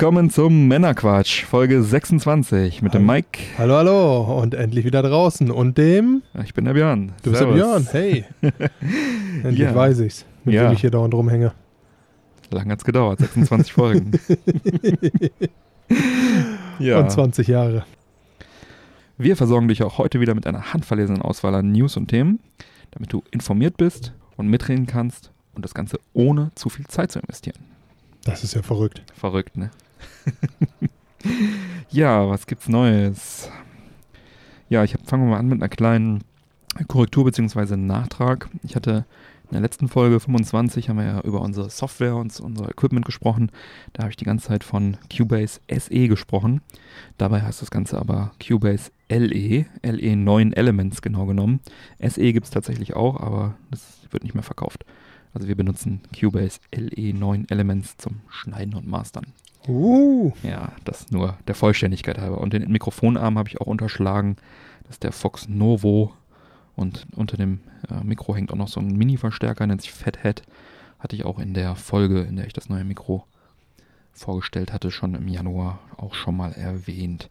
Willkommen zum Männerquatsch, Folge 26 mit dem Mike. Hallo, hallo und endlich wieder draußen. Und dem? Ich bin der Björn. Du bist der Björn, hey. endlich Ja. weiß ich's, mit Ja. dem ich hier dauernd rumhänge. Lang hat's gedauert, 26 Folgen. ja. Und 20 Jahre. Wir versorgen dich auch heute wieder mit einer handverlesenen Auswahl an News und Themen, damit du informiert bist und mitreden kannst und das Ganze ohne zu viel Zeit zu investieren. Das ist ja verrückt. Verrückt, ne? ja, was gibt's Neues? Ja, ich wir mal an mit einer kleinen Korrektur bzw. Nachtrag. Ich hatte in der letzten Folge 25 haben wir ja über unsere Software und unser Equipment gesprochen. Da habe ich die ganze Zeit von Cubase SE gesprochen. Dabei heißt das Ganze aber Cubase LE, LE 9 Elements genau genommen. SE gibt es tatsächlich auch, aber das wird nicht mehr verkauft. Also wir benutzen Cubase LE 9 Elements zum Schneiden und Mastern. Uh, Ja, das nur der Vollständigkeit halber. Und den Mikrofonarm habe ich auch unterschlagen. Das ist der Fox Novo. Und unter dem äh, Mikro hängt auch noch so ein Mini-Verstärker, nennt sich Fathead. Hatte ich auch in der Folge, in der ich das neue Mikro vorgestellt hatte, schon im Januar auch schon mal erwähnt.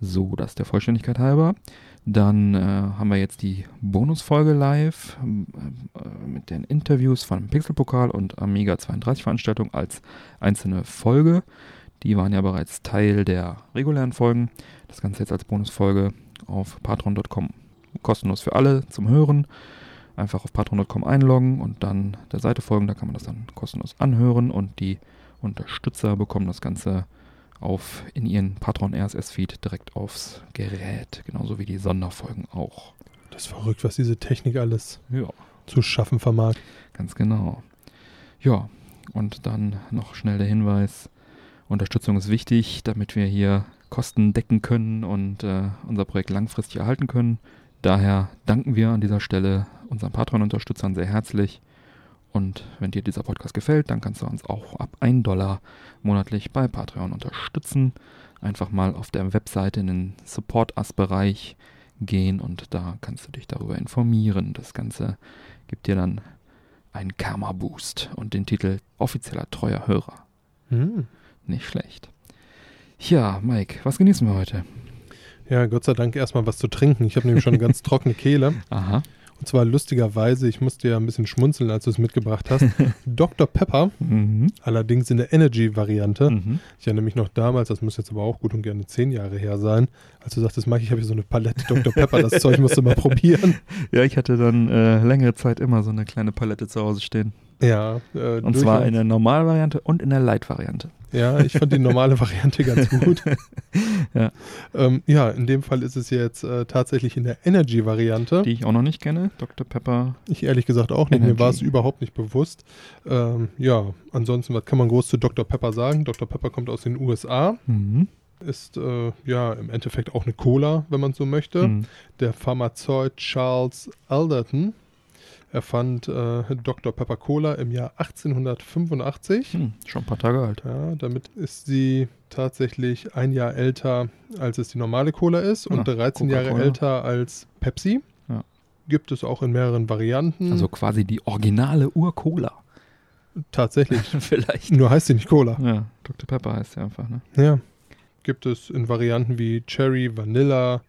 So, das der Vollständigkeit halber. Dann äh, haben wir jetzt die Bonusfolge live äh, mit den Interviews von Pixelpokal und Amiga 32 Veranstaltung als einzelne Folge. Die waren ja bereits Teil der regulären Folgen. Das Ganze jetzt als Bonusfolge auf patreon.com. Kostenlos für alle zum Hören. Einfach auf patreon.com einloggen und dann der Seite folgen. Da kann man das dann kostenlos anhören und die Unterstützer bekommen das Ganze auf in ihren Patron RSS Feed direkt aufs Gerät, genauso wie die Sonderfolgen auch. das ist verrückt, was diese Technik alles Ja, zu schaffen vermag. ganz genau. Ja, und dann noch schnell der Hinweis, Unterstützung ist wichtig, damit wir hier Kosten decken können und äh, unser Projekt langfristig erhalten können. Daher danken wir an dieser Stelle unseren Patreon-Unterstützern sehr herzlich. Und wenn dir dieser Podcast gefällt, dann kannst du uns auch ab 1 Dollar monatlich bei Patreon unterstützen. Einfach mal auf der Webseite in den Support-Us-Bereich gehen und da kannst du dich darüber informieren. Das Ganze gibt dir dann einen Karma-Boost und den Titel offizieller treuer Hörer. Hm. Nicht schlecht. Ja, Mike, was genießen wir heute? Ja, Gott sei Dank erstmal was zu trinken. Ich habe nämlich schon eine ganz trockene Kehle. Aha. Und zwar lustigerweise, ich musste ja ein bisschen schmunzeln, als du es mitgebracht hast. Dr. Pepper, Mhm. allerdings in der Energy-Variante. Mhm. Ich erinnere mich noch damals, das muss jetzt aber auch gut und gerne zehn Jahre her sein, als du sagtest, Mike, ich habe hier so eine Palette Dr. Pepper, das Zeug musst du mal probieren. Ja, ich hatte dann äh, längere Zeit immer so eine kleine Palette zu Hause stehen. Ja, äh, Und zwar in der Normalvariante und in der Light-Variante. Ja, ich fand die normale Variante ganz gut. Ja. Ähm, ja, in dem Fall ist es jetzt äh, tatsächlich in der Energy-Variante. Die ich auch noch nicht kenne. Dr. Pepper. Ich ehrlich gesagt auch nicht, mir Energy. war es überhaupt nicht bewusst. Ähm, ja, ansonsten, was kann man groß zu Dr. Pepper sagen? Dr. Pepper kommt aus den USA, Mhm. ist äh, ja im Endeffekt auch eine Cola, wenn man so möchte. Mhm. Der Pharmazeut Charles Alderton erfand äh, Dr. Pepper Cola im Jahr 1885. Hm, schon ein paar Tage alt. Ja, damit ist sie tatsächlich ein Jahr älter, als es die normale Cola ist und Ah, 13 Jahre Coca-Cola. älter als Pepsi. Ja. Gibt es auch in mehreren Varianten. Also quasi die originale Ur-Cola. tatsächlich. Vielleicht. Nur heißt sie nicht Cola. Ja, Dr. Pepper heißt ja einfach, ne? Ja. Gibt es in Varianten wie Cherry, Vanilla,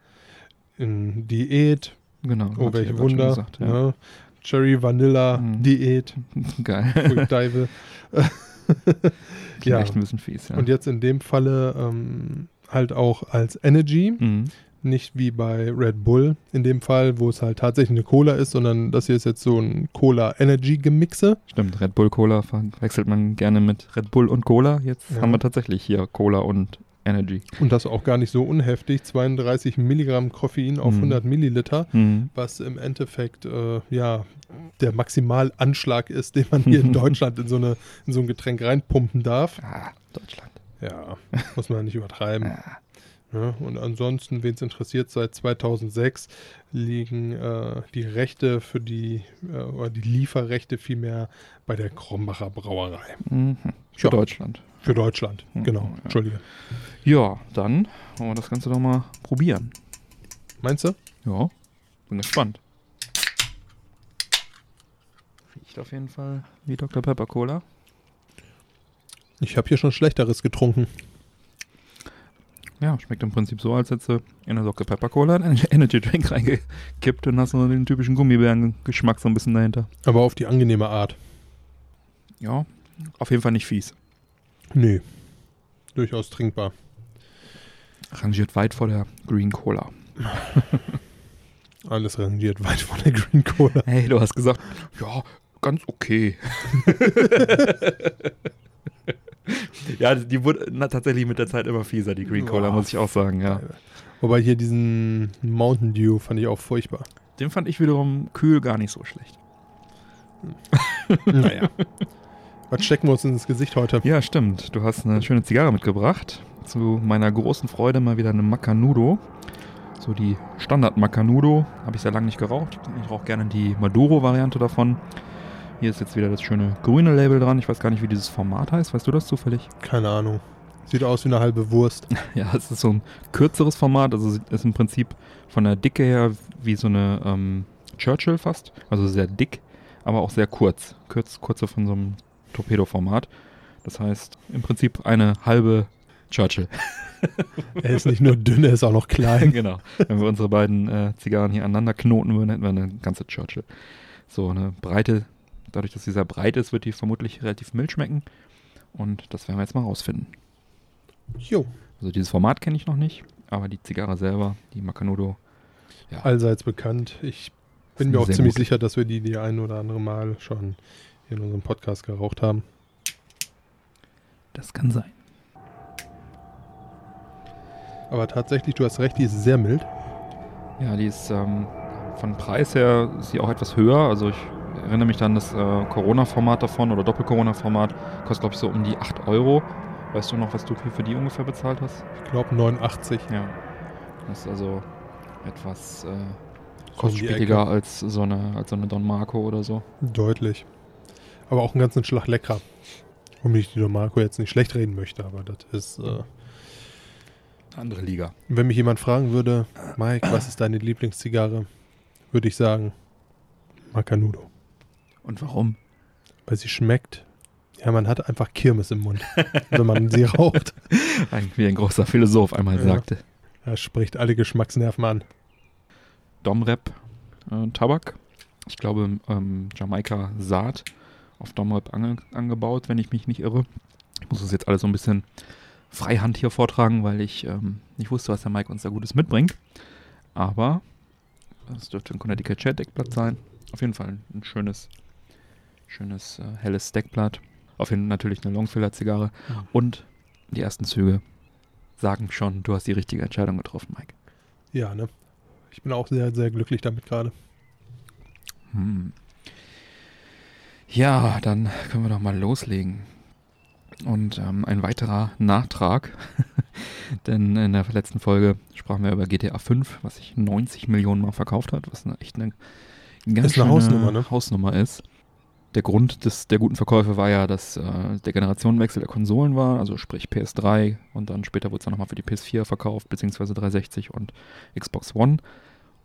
in Diät. Genau. Oh, welche ja Wunder. Gesagt, ja. ja. Cherry, Vanilla, Mhm. Diät, Geil. Klingt ja. echt ein bisschen fies, ja. Und jetzt in dem Falle ähm, halt auch als Energy. Mhm. Nicht wie bei Red Bull in dem Fall, wo es halt tatsächlich eine Cola ist, sondern das hier ist jetzt so ein Cola-Energy-Gemixe. Stimmt, Red Bull Cola verwechselt man gerne mit Red Bull und Cola. Jetzt Ja. haben wir tatsächlich hier Cola und Energy. Und das auch gar nicht so unheftig. 32 Milligramm Koffein auf Mhm. 100 Milliliter, Mhm. was im Endeffekt äh, ja der Maximalanschlag ist, den man hier in Deutschland in so, eine, in so ein Getränk reinpumpen darf. Ah, Deutschland. Ja, muss man nicht übertreiben. Ah. Ja, und ansonsten, wen es interessiert, seit 2006 liegen äh, die Rechte für die, äh, oder die Lieferrechte vielmehr bei der Krombacher Brauerei. Mhm. Für Ja. Deutschland. Für Deutschland, Mhm, genau. ja. Entschuldige. Ja, dann wollen wir das Ganze doch mal probieren. Meinst du? Ja, bin gespannt. Riecht auf jeden Fall wie Dr. Pepper Cola. Ich habe hier schon Schlechteres getrunken. Ja, schmeckt im Prinzip so, als hättest du in eine Dr. Pepper Cola einen Energy Drink reingekippt und hast nur den typischen Gummibären-Geschmack so ein bisschen dahinter. Aber auf die angenehme Art. Ja, auf jeden Fall nicht fies. Nee. Durchaus trinkbar. Rangiert weit vor der Green Cola. Alles rangiert weit von der Green Cola. Hey, du hast gesagt, ja, ganz okay. ja, die wurde na, tatsächlich mit der Zeit immer fieser, die Green Cola, Boah. muss ich auch sagen, ja. Wobei hier diesen Mountain Dew fand ich auch furchtbar. Den fand ich wiederum kühl gar nicht so schlecht. Naja. Was stecken wir uns ins Gesicht heute? Ja, stimmt. Du hast eine schöne Zigarre mitgebracht. Zu meiner großen Freude mal wieder eine Macanudo. So die Standard Macanudo. Habe ich sehr lange nicht geraucht. Ich rauche gerne die Maduro-Variante davon. Hier ist jetzt wieder das schöne grüne Label dran. Ich weiß gar nicht, wie dieses Format heißt. Weißt du das zufällig? Keine Ahnung. Sieht aus wie eine halbe Wurst. Ja, es ist so ein kürzeres Format. Also es ist im Prinzip von der Dicke her wie so eine ähm, Churchill fast. Also sehr dick, aber auch sehr kurz. Kurz, kurze von so einem Torpedo-Format. Das heißt im Prinzip eine halbe Churchill. Er ist nicht nur dünn, er ist auch noch klein. genau. Wenn wir unsere beiden äh, Zigarren hier aneinander knoten würden, hätten wir eine ganze Churchill. So eine Breite, dadurch, dass sie sehr breit ist, wird die vermutlich relativ mild schmecken. Und das werden wir jetzt mal rausfinden. Jo. Also dieses Format kenne ich noch nicht, aber die Zigarre selber, die Macanudo, ja, Allseits bekannt. Ich bin mir auch ziemlich gut. sicher, dass wir die die ein oder andere Mal schon in unserem Podcast geraucht haben. das kann sein. Aber tatsächlich, du hast recht, die ist sehr mild. Ja, die ist ähm, von Preis her ist sie auch etwas höher. Also ich erinnere mich dann das äh, Corona-Format davon oder Doppel-Corona-Format kostet glaube ich so um die 8 Euro. Weißt du noch, was du für die ungefähr bezahlt hast? Ich glaube 89. Ja. Das ist also etwas äh, die kostspieliger als so eine als so eine Don Marco oder so. Deutlich. Aber auch einen ganzen Schlag leckerer. Um ich die Marco jetzt nicht schlecht reden möchte, aber das ist, äh, Andere Liga. wenn mich jemand fragen würde, Mike, was ist deine Lieblingszigarre, würde ich sagen, Macanudo. Und warum? Weil sie schmeckt. Ja, man hat einfach Kirmes im Mund, wenn man sie raucht. Wie ein großer Philosoph einmal Ja. sagte. Das spricht alle Geschmacksnerven an. Domrep äh, Tabak. Ich glaube, ähm, Jamaika Saat auf Domrep ange angebaut, wenn ich mich nicht irre. Ich muss das jetzt alles so ein bisschen freihand hier vortragen, weil ich ähm, nicht wusste, was der Mike uns da Gutes mitbringt. Aber es dürfte ein Connecticut Chat Deckblatt sein. Auf jeden Fall ein schönes, schönes äh, helles Deckblatt. Auf jeden Fall natürlich eine Longfiller-Zigarre. Mhm. Und die ersten Züge sagen schon, du hast die richtige Entscheidung getroffen, Mike. Ja, ne? Ich bin auch sehr, sehr glücklich damit gerade. Hm. Ja, dann können wir doch mal loslegen. Und ähm, ein weiterer Nachtrag, denn in der letzten Folge sprachen wir über GTA 5, was sich 90 Millionen Mal verkauft hat, was eine, echt eine ganz Ist eine schöne Hausnummer, ne? Hausnummer ist. Der Grund des, der guten Verkäufe war ja, dass äh, der Generationenwechsel der Konsolen war, also sprich PS3 und dann später wurde es dann nochmal für die PS4 verkauft, beziehungsweise 360 und Xbox One.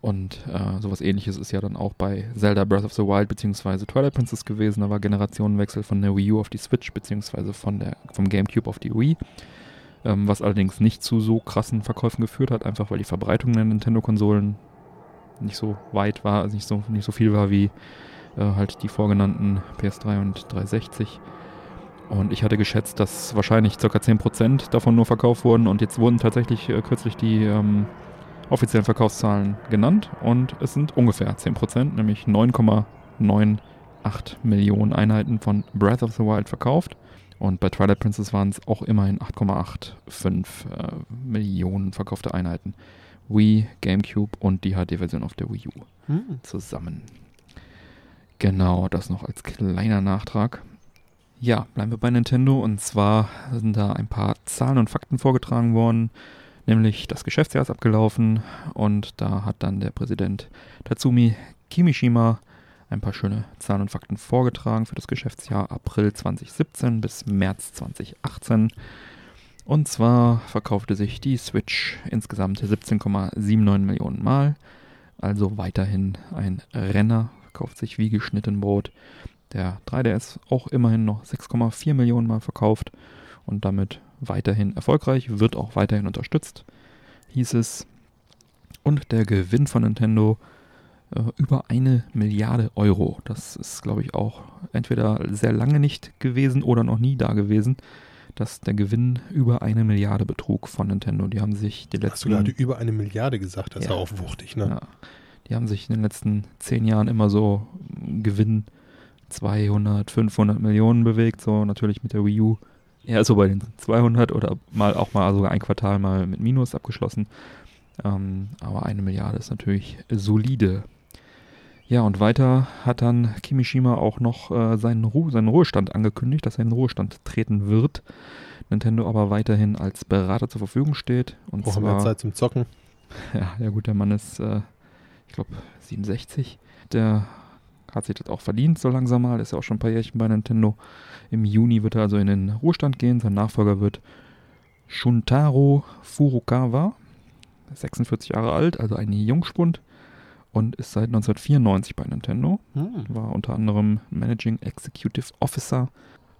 Und äh, sowas ähnliches ist ja dann auch bei Zelda Breath of the Wild beziehungsweise Twilight Princess gewesen. Da war Generationenwechsel von der Wii U auf die Switch der, vom GameCube auf die Wii. Ähm, was allerdings nicht zu so krassen Verkäufen geführt hat, einfach weil die Verbreitung der Nintendo-Konsolen nicht so weit war, also nicht so, nicht so viel war wie äh, halt die vorgenannten PS3 und 360. Und ich hatte geschätzt, dass wahrscheinlich ca. 10% davon nur verkauft wurden und jetzt wurden tatsächlich äh, kürzlich die ähm, offiziellen Verkaufszahlen genannt und es sind ungefähr 10%, nämlich 9,98 Millionen Einheiten von Breath of the Wild verkauft. Und bei Twilight Princess waren es auch immerhin 8,85 äh, Millionen verkaufte Einheiten. Wii, GameCube und die HD-Version auf der Wii U Hm. zusammen. Genau, das noch als kleiner Nachtrag. Ja, bleiben wir bei Nintendo und zwar sind da ein paar Zahlen und Fakten vorgetragen worden. Nämlich das Geschäftsjahr ist abgelaufen und da hat dann der Präsident Tatsumi Kimishima ein paar schöne Zahlen und Fakten vorgetragen für das Geschäftsjahr April 2017 bis März 2018. Und zwar verkaufte sich die Switch insgesamt 17,79 Millionen Mal. Also weiterhin ein Renner, verkauft sich wie geschnitten Brot. Der 3DS auch immerhin noch 6,4 Millionen Mal verkauft und damit weiterhin erfolgreich, wird auch weiterhin unterstützt, hieß es. Und der Gewinn von Nintendo äh, über eine Milliarde Euro. Das ist, glaube ich, auch entweder sehr lange nicht gewesen oder noch nie da gewesen, dass der Gewinn über eine Milliarde betrug von Nintendo. Die haben sich die letzten. Hast du gerade über eine Milliarde gesagt? Das Ja. ist ja auch wuchtig, ne? Ja, die haben sich in den letzten zehn Jahren immer so Gewinn 200, 500 Millionen bewegt, so natürlich mit der Wii U eher so bei den 200 oder mal auch mal sogar ein Quartal mal mit Minus abgeschlossen. Ähm, aber eine Milliarde ist natürlich solide. Ja, und weiter hat dann Kimishima auch noch äh, seinen, Ruhe, seinen Ruhestand angekündigt, dass er in den Ruhestand treten wird. Nintendo aber weiterhin als Berater zur Verfügung steht. Und Brauchen wir zwar, Zeit zum Zocken? ja, ja gut, der Mann ist, äh, ich glaube, 67. Der hat sich das auch verdient, so langsam mal. Ist ja auch schon ein paar Jährchen bei Nintendo. Im Juni wird er also in den Ruhestand gehen. Sein Nachfolger wird Shuntaro Furukawa, 46 Jahre alt, also ein Jungspund und ist seit 1994 bei Nintendo. Hm. War unter anderem Managing Executive Officer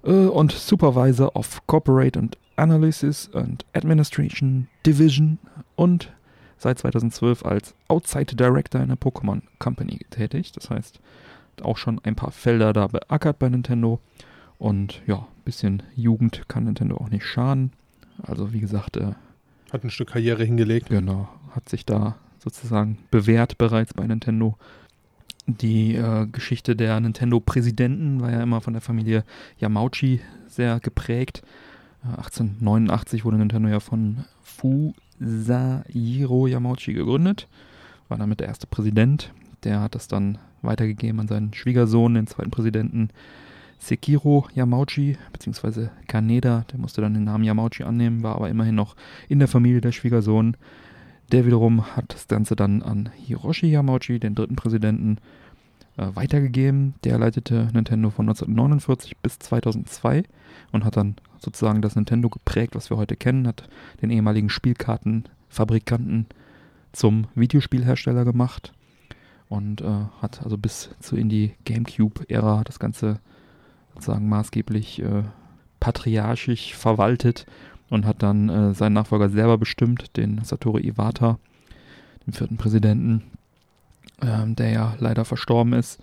äh, und Supervisor of Corporate and Analysis and Administration Division und seit 2012 als Outside Director in der Pokémon Company tätig. Das heißt, auch schon ein paar Felder da beackert bei Nintendo. Und ja, ein bisschen Jugend kann Nintendo auch nicht schaden. Also wie gesagt, äh, Hat ein Stück Karriere hingelegt. Genau, hat sich da sozusagen bewährt bereits bei Nintendo. Die äh, Geschichte der Nintendo-Präsidenten war ja immer von der Familie Yamauchi sehr geprägt. Äh, 1889 wurde Nintendo ja von Fusahiro Yamauchi gegründet. War damit der erste Präsident. Der hat das dann weitergegeben an seinen Schwiegersohn, den zweiten Präsidenten Sekiro Yamauchi, beziehungsweise Kaneda. Der musste dann den Namen Yamauchi annehmen, war aber immerhin noch in der Familie der Schwiegersohn. Der wiederum hat das Ganze dann an Hiroshi Yamauchi, den dritten Präsidenten, äh, weitergegeben. Der leitete Nintendo von 1949 bis 2002 und hat dann sozusagen das Nintendo geprägt, was wir heute kennen, hat den ehemaligen Spielkartenfabrikanten zum Videospielhersteller gemacht und äh, hat also bis zu in die GameCube-Ära das Ganze sozusagen maßgeblich äh, patriarchisch verwaltet und hat dann äh, seinen Nachfolger selber bestimmt, den Satoru Iwata, den vierten Präsidenten, ähm, der ja leider verstorben ist.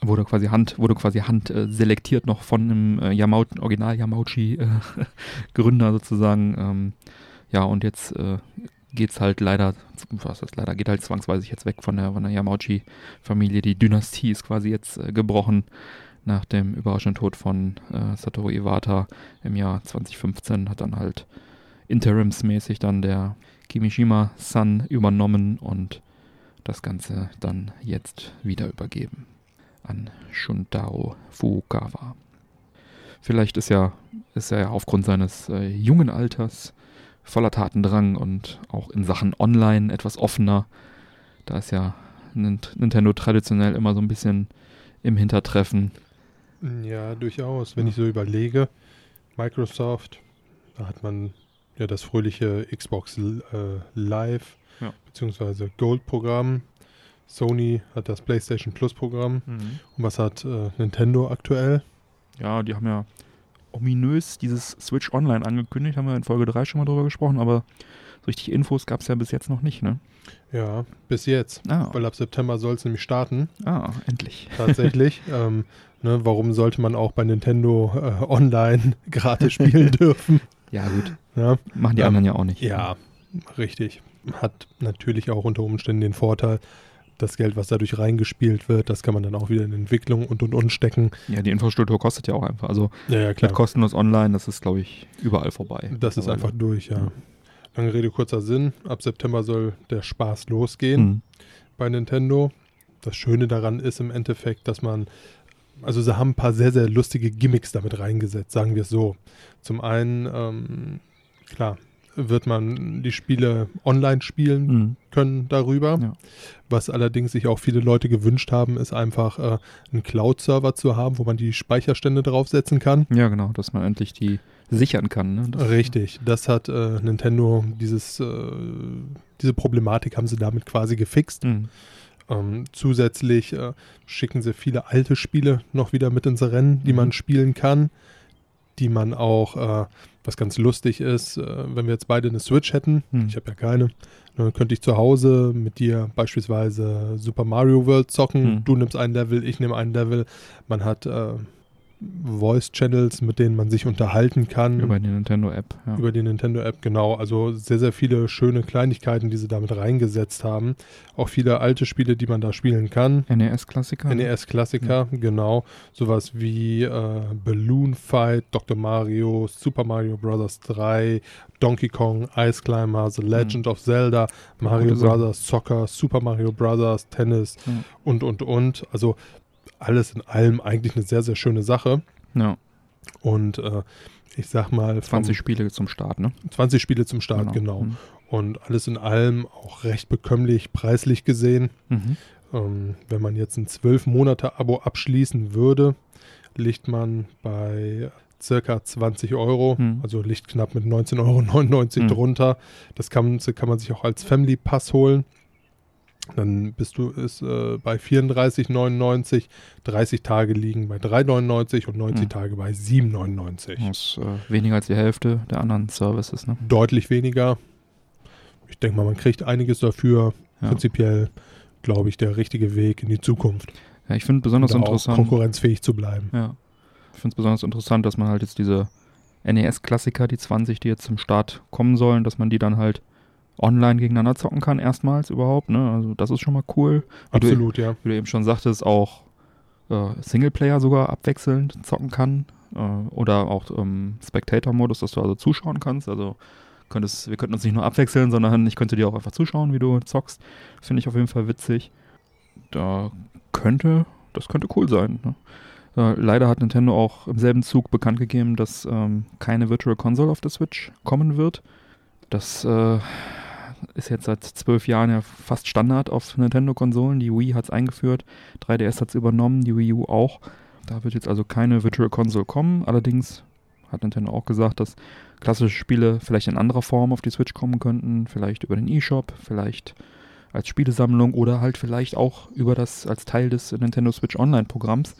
Wurde quasi Hand, wurde quasi Hand äh, selektiert noch von einem äh, Yamau Original Yamauchi äh, Gründer sozusagen. Ähm, ja, und jetzt geht's halt leider, was heißt leider, geht halt zwangsweise jetzt weg von der, von der Yamauchi-Familie. Die Dynastie ist quasi jetzt äh, gebrochen nach dem überraschenden Tod von äh, Satoru Iwata im Jahr 2015 hat dann halt interimsmäßig dann der Kimishima-San übernommen und das Ganze dann jetzt wieder übergeben an Shuntaro Fukawa. Vielleicht ist ja, ist er ja aufgrund seines äh, jungen Alters voller Tatendrang und auch in Sachen Online etwas offener. Da ist ja Nint- Nintendo traditionell immer so ein bisschen im Hintertreffen. Ja, durchaus. Wenn ich so überlege, Microsoft, da hat man ja das fröhliche Xbox äh, Live Ja. beziehungsweise Gold-Programm. Sony hat das PlayStation Plus-Programm. Und was hat äh, Nintendo aktuell? Ja, die haben ja ominös dieses Switch Online angekündigt, haben wir in Folge 3 schon mal drüber gesprochen, aber so richtig Infos gab es ja bis jetzt noch nicht, ne? Ja, bis jetzt. Ah, Weil ab September soll es nämlich starten. ah endlich. Tatsächlich. ähm, ne, warum sollte man auch bei Nintendo äh, online gratis spielen dürfen? Ja, gut. Ja, Machen die Ähm, anderen ja auch nicht. ja, richtig. Hat natürlich auch unter Umständen den Vorteil, das Geld, was dadurch reingespielt wird, das kann man dann auch wieder in Entwicklung und und und stecken. Ja, die Infrastruktur kostet ja auch einfach. Also Ja, ja, mit kostenlos online, das ist, glaube ich, überall vorbei. Das ist einfach durch, ja. Ja. Lange Rede, kurzer Sinn. Ab September soll der Spaß losgehen Mhm. bei Nintendo. Das Schöne daran ist im Endeffekt, dass man, also sie haben ein paar sehr, sehr lustige Gimmicks damit reingesetzt, sagen wir es so. Zum einen, ähm, klar, wird man die Spiele online spielen Mhm. können darüber. Ja. Was allerdings sich auch viele Leute gewünscht haben, ist einfach äh, einen Cloud-Server zu haben, wo man die Speicherstände draufsetzen kann. Ja, genau, dass man endlich die sichern kann. Ne? Das, Richtig, das hat äh, Nintendo, dieses, äh, diese Problematik haben sie damit quasi gefixt. Mhm. Ähm, zusätzlich äh, schicken sie viele alte Spiele noch wieder mit ins Rennen, die Mhm. man spielen kann, die man auch, äh, was ganz lustig ist, äh, wenn wir jetzt beide eine Switch hätten, Mhm. ich habe ja keine, dann könnte ich zu Hause mit dir beispielsweise Super Mario World zocken, Mhm. du nimmst ein Level, ich nehme ein Level, man hat äh, Voice-Channels, mit denen man sich unterhalten kann. Über die Nintendo-App. Ja. Über die Nintendo-App, genau. Also sehr, sehr viele schöne Kleinigkeiten, die sie damit reingesetzt haben. Auch viele alte Spiele, die man da spielen kann. NES-Klassiker. NES-Klassiker, genau. Sowas wie äh, Balloon Fight, Dr. Mario, Super Mario Bros. 3, Donkey Kong, Ice Climber, The Legend of Zelda, Mario. Bros. Soccer, Super Mario Bros. Tennis Ja. und, und, und. Also alles in allem eigentlich eine sehr, sehr schöne Sache. Ja, Und äh, ich sag mal, vom- 20 Spiele zum Start, ne? 20 Spiele zum Start, genau. Mhm. Und alles in allem auch recht bekömmlich preislich gesehen. Mhm. Ähm, wenn man jetzt ein 12-Monate-Abo abschließen würde, liegt man bei circa 20 Euro, Mhm. also liegt knapp mit 19,99 Euro Mhm. drunter. Das kann, kann man sich auch als Family Pass holen. Dann bist du ist, äh, bei 34,99, 30 Tage liegen bei 3,99 und 90 Mhm. Tage bei 7,99. Das ist äh, weniger als die Hälfte der anderen Services, ne? Deutlich weniger. Ich denke mal, man kriegt einiges dafür. Ja. Prinzipiell, glaube ich, der richtige Weg in die Zukunft. Ja, ich finde besonders um interessant. konkurrenzfähig zu bleiben. Ja. Ich finde es besonders interessant, dass man halt jetzt diese NES-Klassiker, die 20, die jetzt zum Start kommen sollen, dass man die dann halt online gegeneinander zocken kann, erstmals überhaupt. Ne? Also das ist schon mal cool. Wie du, Absolut, ja. wie du eben schon sagtest, auch äh, Singleplayer sogar abwechselnd zocken kann. Äh, oder auch ähm, Spectator-Modus, dass du also zuschauen kannst. Also könntest, wir könnten uns nicht nur abwechseln, sondern ich könnte dir auch einfach zuschauen, wie du zockst. Finde ich auf jeden Fall witzig. Da könnte, das könnte cool sein. Ne? Äh, leider hat Nintendo auch im selben Zug bekannt gegeben, dass ähm, keine Virtual Console auf der Switch kommen wird. Das äh, ist jetzt seit zwölf Jahren ja fast Standard auf Nintendo-Konsolen. Die Wii hat es eingeführt, 3DS hat es übernommen, die Wii U auch. Da wird jetzt also keine Virtual Console kommen. Allerdings hat Nintendo auch gesagt, dass klassische Spiele vielleicht in anderer Form auf die Switch kommen könnten. Vielleicht über den eShop, vielleicht als Spielesammlung oder halt vielleicht auch über das als Teil des Nintendo Switch Online-Programms.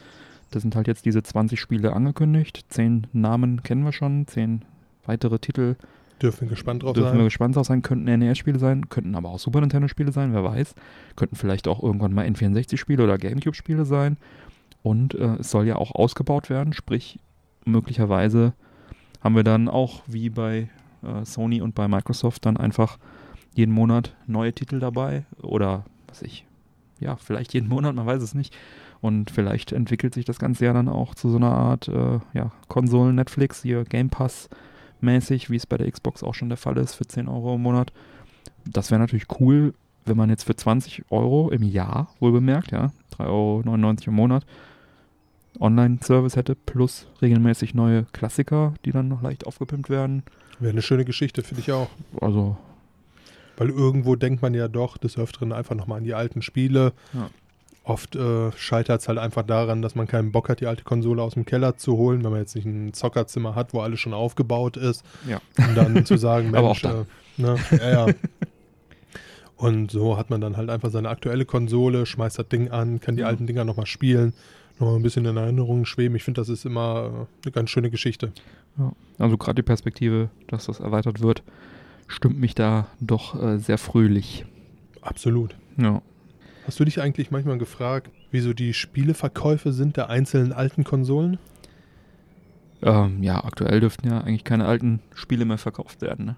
Da sind halt jetzt diese 20 Spiele angekündigt. Zehn Namen kennen wir schon, zehn weitere Titel Dürfen wir gespannt drauf dürfen wir sein. gespannt drauf sein. Könnten NES-Spiele sein, könnten aber auch Super Nintendo-Spiele sein, wer weiß. Könnten vielleicht auch irgendwann mal N64-Spiele oder Gamecube-Spiele sein. Und äh, es soll ja auch ausgebaut werden, sprich möglicherweise haben wir dann auch wie bei äh, Sony und bei Microsoft dann einfach jeden Monat neue Titel dabei oder was ich, ja, vielleicht jeden Monat, man weiß es nicht. Und vielleicht entwickelt sich das Ganze ja dann auch zu so einer Art äh, ja, Konsolen-Netflix, hier Game Pass mäßig, wie es bei der Xbox auch schon der Fall ist, für 10 Euro im Monat. Das wäre natürlich cool, wenn man jetzt für 20 Euro im Jahr, wohl bemerkt, ja, 3,99 Euro im Monat, Online-Service hätte, plus regelmäßig neue Klassiker, die dann noch leicht aufgepimpt werden. Wäre eine schöne Geschichte, finde ich auch. Also, Weil irgendwo denkt man ja doch des Öfteren einfach nochmal an die alten Spiele. Ja. Oft äh, scheitert es halt einfach daran, dass man keinen Bock hat, die alte Konsole aus dem Keller zu holen, wenn man jetzt nicht ein Zockerzimmer hat, wo alles schon aufgebaut ist. Ja. Und dann zu sagen, Mensch, Aber auch dann. Äh, ne, ja, ja. Und so hat man dann halt einfach seine aktuelle Konsole, schmeißt das Ding an, kann die Ja. alten Dinger nochmal spielen, nochmal ein bisschen in Erinnerungen schweben. Ich finde, das ist immer eine ganz schöne Geschichte. also gerade die Perspektive, dass das erweitert wird, stimmt mich da doch äh, sehr fröhlich. Absolut. Ja. Hast du dich eigentlich manchmal gefragt, wieso die Spieleverkäufe sind der einzelnen alten Konsolen? Ähm, ja, aktuell dürften ja eigentlich keine alten Spiele mehr verkauft werden. Ne?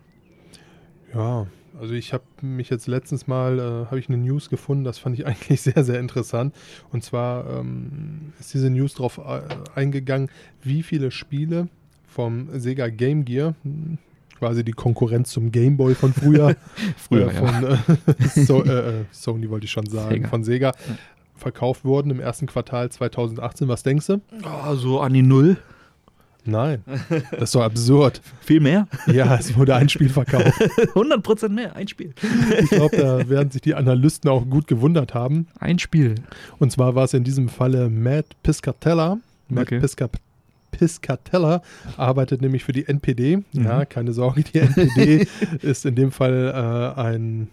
Ja, also ich habe mich jetzt letztens mal, äh, habe ich eine News gefunden, das fand ich eigentlich sehr, sehr interessant. Und zwar ähm, ist diese News darauf äh, eingegangen, wie viele Spiele vom Sega Game Gear, hm, quasi die Konkurrenz zum Game Boy von früher, Früher, äh, ja. von äh, so, äh, äh, Sony wollte ich schon sagen, Sega. von Sega, verkauft wurden im ersten Quartal 2018. Was denkst du? Oh, so an die Null. Nein, das ist so absurd. Viel mehr? Ja, es wurde ein Spiel verkauft. 100% mehr, ein Spiel. Ich glaube, da werden sich die Analysten auch gut gewundert haben. Ein Spiel. Und zwar war es in diesem Falle Matt Piscatella. Matt Okay. Pisca Piscatella arbeitet nämlich für die NPD. Mhm. Ja, keine Sorge, die NPD ist in dem Fall äh, ein,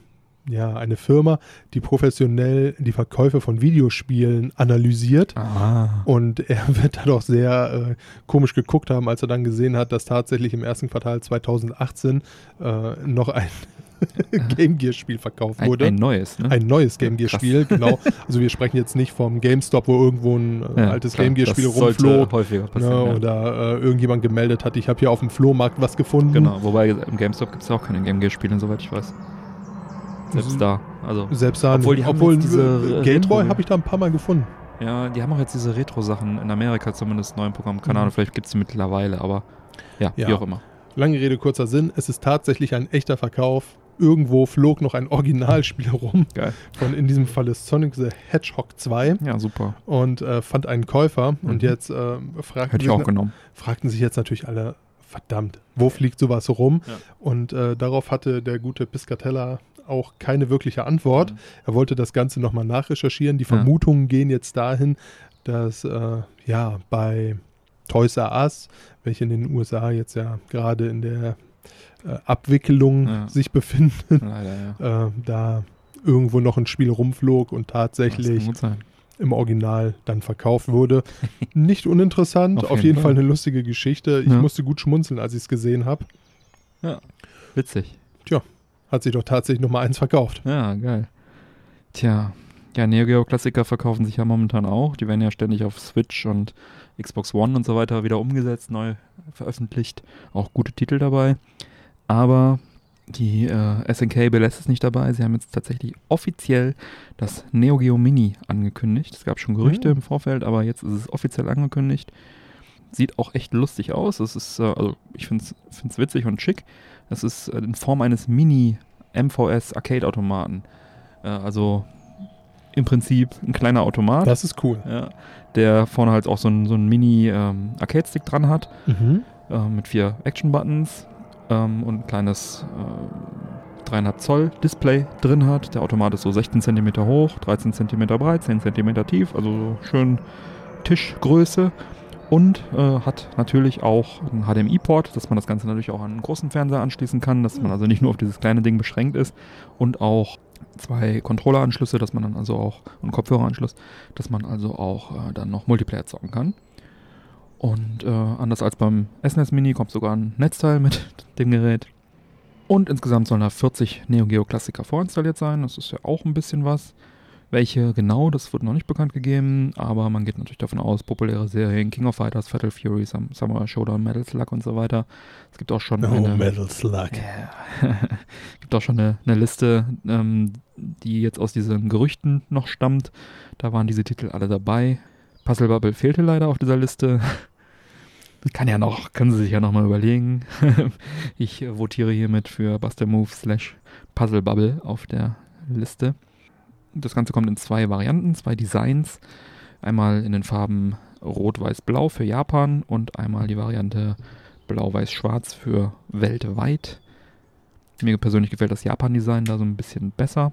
ja, eine Firma, die professionell die Verkäufe von Videospielen analysiert. Ah. Und er wird da doch sehr äh, komisch geguckt haben, als er dann gesehen hat, dass tatsächlich im ersten Quartal 2018 äh, noch ein Game Gear Spiel verkauft wurde. ein neues, ne? Ein neues Game Gear. Spiel, genau. Also wir sprechen jetzt nicht vom GameStop, wo irgendwo ein äh, Ja, altes klar, Game Gear Spiel rumflog. häufiger Ne, passieren. ja. Oder äh, irgendjemand gemeldet hat, ich habe hier auf dem Flohmarkt was gefunden. Genau, wobei im GameStop gibt es auch keine Game Gear-Spiele, soweit ich weiß. Selbst Mhm. da. Also, Selbst da, Obwohl die haben obwohl jetzt diese äh, Retro- habe ich da ein paar Mal gefunden. ja, die haben auch jetzt diese Retro-Sachen in Amerika zumindest neu im Programm. Keine Mhm. Ahnung, vielleicht gibt es die mittlerweile, aber ja, Ja. wie auch immer. Lange Rede, kurzer Sinn. Es ist tatsächlich ein echter Verkauf. Irgendwo flog noch ein Originalspiel rum. Geil. Von in diesem Fall ist Sonic the Hedgehog 2 Ja, super. und äh, fand einen Käufer. Und Mhm. jetzt äh, fragten, sich, genommen. fragten sich jetzt natürlich alle, verdammt, wo fliegt sowas rum? Ja. Und äh, darauf hatte der gute Piscatella auch keine wirkliche Antwort. Mhm. Er wollte das Ganze nochmal nachrecherchieren. Die Ja. Vermutungen gehen jetzt dahin, dass äh, ja bei Toys R Us, welche in den USA jetzt ja gerade in der äh, Abwicklung Ja. sich befinden, Leider, ja. äh, da irgendwo noch ein Spiel rumflog und tatsächlich im Original dann verkauft wurde. Nicht uninteressant, auf, Auf jeden jeden Fall Fall. eine lustige Geschichte. Ich Ja. musste gut schmunzeln, als ich es gesehen habe. Witzig. Hat sich doch tatsächlich nochmal eins verkauft. Ja, geil. Tja, ja, Neo Geo Klassiker verkaufen sich ja momentan auch. Die werden ja ständig auf Switch und Xbox One und so weiter wieder umgesetzt, neu veröffentlicht. Auch gute Titel dabei. Aber die äh, SNK belässt es nicht dabei. Sie haben jetzt tatsächlich offiziell das Neo Geo Mini angekündigt. Es gab schon Gerüchte Mhm. im Vorfeld, aber jetzt ist es offiziell angekündigt. Sieht auch echt lustig aus. Es ist, äh, also ich finde es witzig und schick. Es ist äh, in Form eines Mini MVS Arcade-Automaten. Äh, also im Prinzip ein kleiner Automat, Das ist cool. ja, der vorne halt auch so ein, so Mini-Arcade-Stick dran hat, Mhm. äh, mit vier Action-Buttons ähm, und ein kleines äh, 3,5 Zoll Display drin hat. Der Automat ist so 16 cm hoch, 13 cm breit, 10 cm tief, also so schön Tischgröße. Und äh, hat natürlich auch einen HDMI-Port, dass man das Ganze natürlich auch an einen großen Fernseher anschließen kann, dass man also nicht nur auf dieses kleine Ding beschränkt ist. Und auch zwei Controller-Anschlüsse, dass man dann also auch, und Kopfhöreranschluss, dass man also auch äh, dann noch Multiplayer zocken kann. Und äh, anders als beim SNES Mini kommt sogar ein Netzteil mit dem Gerät. Und insgesamt sollen da 40 Neo Geo Klassiker vorinstalliert sein. Das ist ja auch ein bisschen was. Welche genau, das wurde noch nicht bekannt gegeben, aber man geht natürlich davon aus, populäre Serien, King of Fighters, Fatal Fury, Sam Samurai Showdown, Metal Slug und so weiter. Es gibt auch schon Oh, eine, Metal Slug. ja. gibt auch schon eine, eine Liste, ähm, die jetzt aus diesen Gerüchten noch stammt. Da waren diese Titel alle dabei. Puzzle Bubble fehlte leider auf dieser Liste. Kann ja noch, können Sie sich ja noch mal überlegen. ich votiere hiermit für Buster Move slash Puzzle Bubble auf der Liste. Das Ganze kommt in zwei Varianten, zwei Designs. Einmal in den Farben Rot, Weiß, Blau für Japan und einmal die Variante Blau, Weiß, Schwarz für weltweit. Mir persönlich gefällt das Japan-Design da so ein bisschen besser.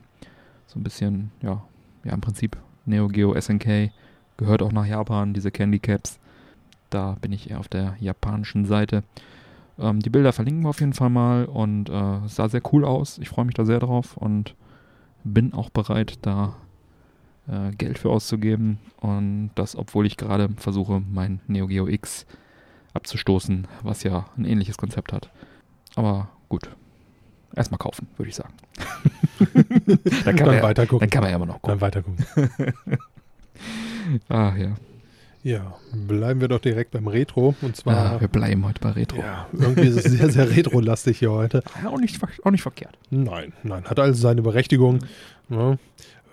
So ein bisschen, ja, ja, im Prinzip Neo Geo SNK gehört auch nach Japan, diese Candy Caps. Da bin ich eher auf der japanischen Seite. Ähm, die Bilder verlinken wir auf jeden Fall mal und äh, es sah sehr cool aus. Ich freue mich da sehr drauf und bin auch bereit, da äh, Geld für auszugeben. Und das, obwohl ich gerade versuche, mein Neo Geo X abzustoßen, was ja ein ähnliches Konzept hat. Aber gut. Erstmal kaufen, würde ich sagen. dann, kann Dann man ja, weiter gucken. dann kann man ja immer noch gucken. Dann weiter gucken. Ah, ja. Ja, bleiben wir doch direkt beim Retro. Und zwar, Ah, wir bleiben heute bei Retro. ja, irgendwie ist es sehr, sehr retro-lastig hier heute. Ja, auch, nicht, auch nicht verkehrt. Nein, nein, hat also seine Berechtigung. Ja,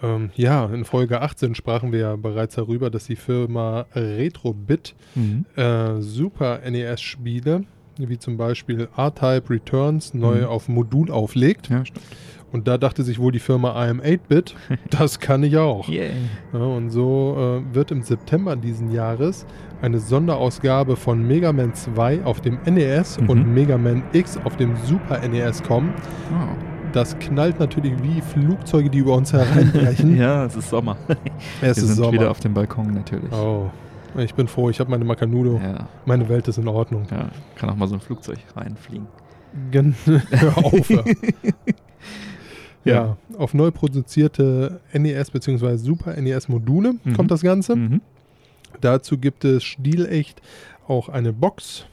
ähm, ja, in Folge 18 sprachen wir ja bereits darüber, dass die Firma Retrobit Mhm. äh, Super NES-Spiele, wie zum Beispiel R-Type Returns, neu Mhm. auf Modul auflegt. Ja, stimmt. Und da dachte sich wohl die Firma IM8-Bit, das kann ich auch. Yeah. Ja, und so äh, wird im September diesen Jahres eine Sonderausgabe von Mega Man 2 auf dem NES Mhm. und Mega Man X auf dem Super NES kommen. Oh. Das knallt natürlich wie Flugzeuge, die über uns hereinbrechen. Ja, es ist Sommer. es Wir ist sind Sommer. wieder auf dem Balkon natürlich. oh, ich bin froh, ich habe meine Macanudo. Ja, Meine Welt ist in Ordnung. ja, kann auch mal so ein Flugzeug reinfliegen. Gen Hör auf. Ja. Ja. ja, auf neu produzierte NES bzw. Super NES Module Mhm. kommt das Ganze. Mhm. Dazu gibt es stilecht auch eine Box